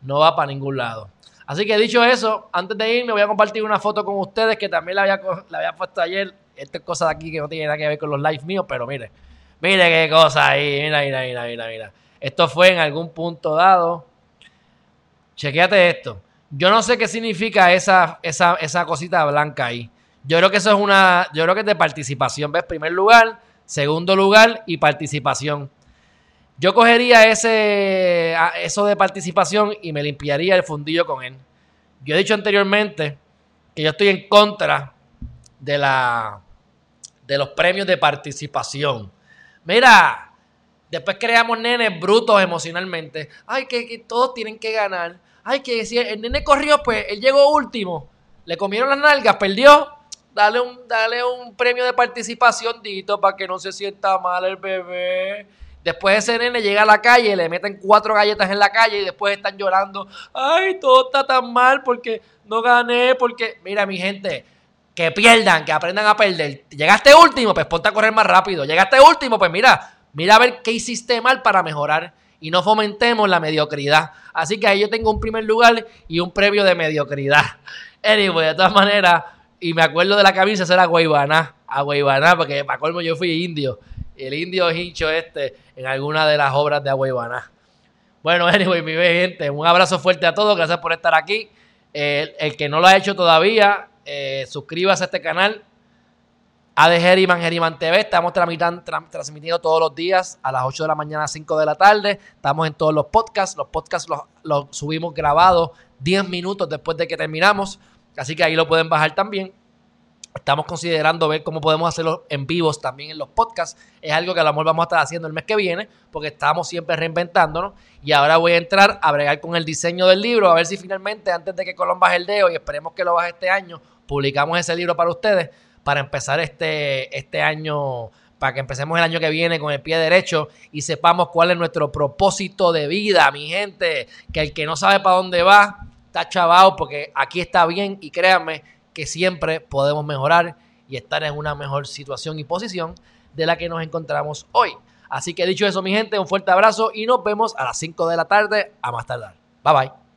no va para ningún lado. Así que dicho eso, antes de irme voy a compartir una foto con ustedes que también la había, la había puesto ayer. Esta es cosa de aquí que no tiene nada que ver con los lives míos, pero mire, mire qué cosa ahí, mira, mira, mira, mira, mira. Esto fue en algún punto dado. Chequéate esto. Yo no sé qué significa esa, esa, esa cosita blanca ahí. Yo creo que eso es una, yo creo que es de participación. ¿Ves? Primer lugar, segundo lugar y participación. Yo cogería ese, eso de participación y me limpiaría el fundillo con él. Yo he dicho anteriormente que yo estoy en contra de, la, de los premios de participación. Mira, después creamos nenes brutos emocionalmente. Ay, que, todos tienen que ganar. Ay, que si el nene corrió, pues él llegó último. Le comieron las nalgas, perdió. Dale un, dale un premio de participación, Dito, para que no se sienta mal el bebé. Después ese nene llega a la calle, le meten cuatro galletas en la calle y después están llorando. Ay, todo está tan mal porque no gané, porque... Mira, mi gente, que pierdan, que aprendan a perder. Llegaste último, pues ponte a correr más rápido. Llegaste último, pues mira, mira a ver qué hiciste mal para mejorar. Y no fomentemos la mediocridad. Así que ahí yo tengo un primer lugar y un previo de mediocridad. Anyway, de todas maneras, y me acuerdo de la camisa, era Guaybaná. A Guaybaná, porque para colmo yo fui indio el indio hincho este en alguna de las obras de Agüeybaná. Bueno, anyway, mi gente, un abrazo fuerte a todos, gracias por estar aquí. el que no lo ha hecho todavía, eh, suscríbase a este canal. A de Geriman, Geriman TV, estamos transmitiendo todos los días a las 8 de la mañana a 5 de la tarde. Estamos en todos los podcasts. Los podcasts los, los subimos grabados 10 minutos después de que terminamos. Así que ahí lo pueden bajar también. Estamos considerando ver cómo podemos hacerlo en vivos también en los podcasts. Es algo que a lo mejor vamos a estar haciendo el mes que viene, porque estamos siempre reinventándonos. Y ahora voy a entrar a bregar con el diseño del libro, a ver si finalmente, antes de que Colón baje el dedo, y esperemos que lo baje este año, publicamos ese libro para ustedes, para empezar este, este año, para que empecemos el año que viene con el pie derecho y sepamos cuál es nuestro propósito de vida, mi gente. Que el que no sabe para dónde va, está chavado, porque aquí está bien y créanme que siempre podemos mejorar y estar en una mejor situación y posición de la que nos encontramos hoy. Así que dicho eso, mi gente, un fuerte abrazo y nos vemos a las 5 de la tarde a más tardar. Bye bye.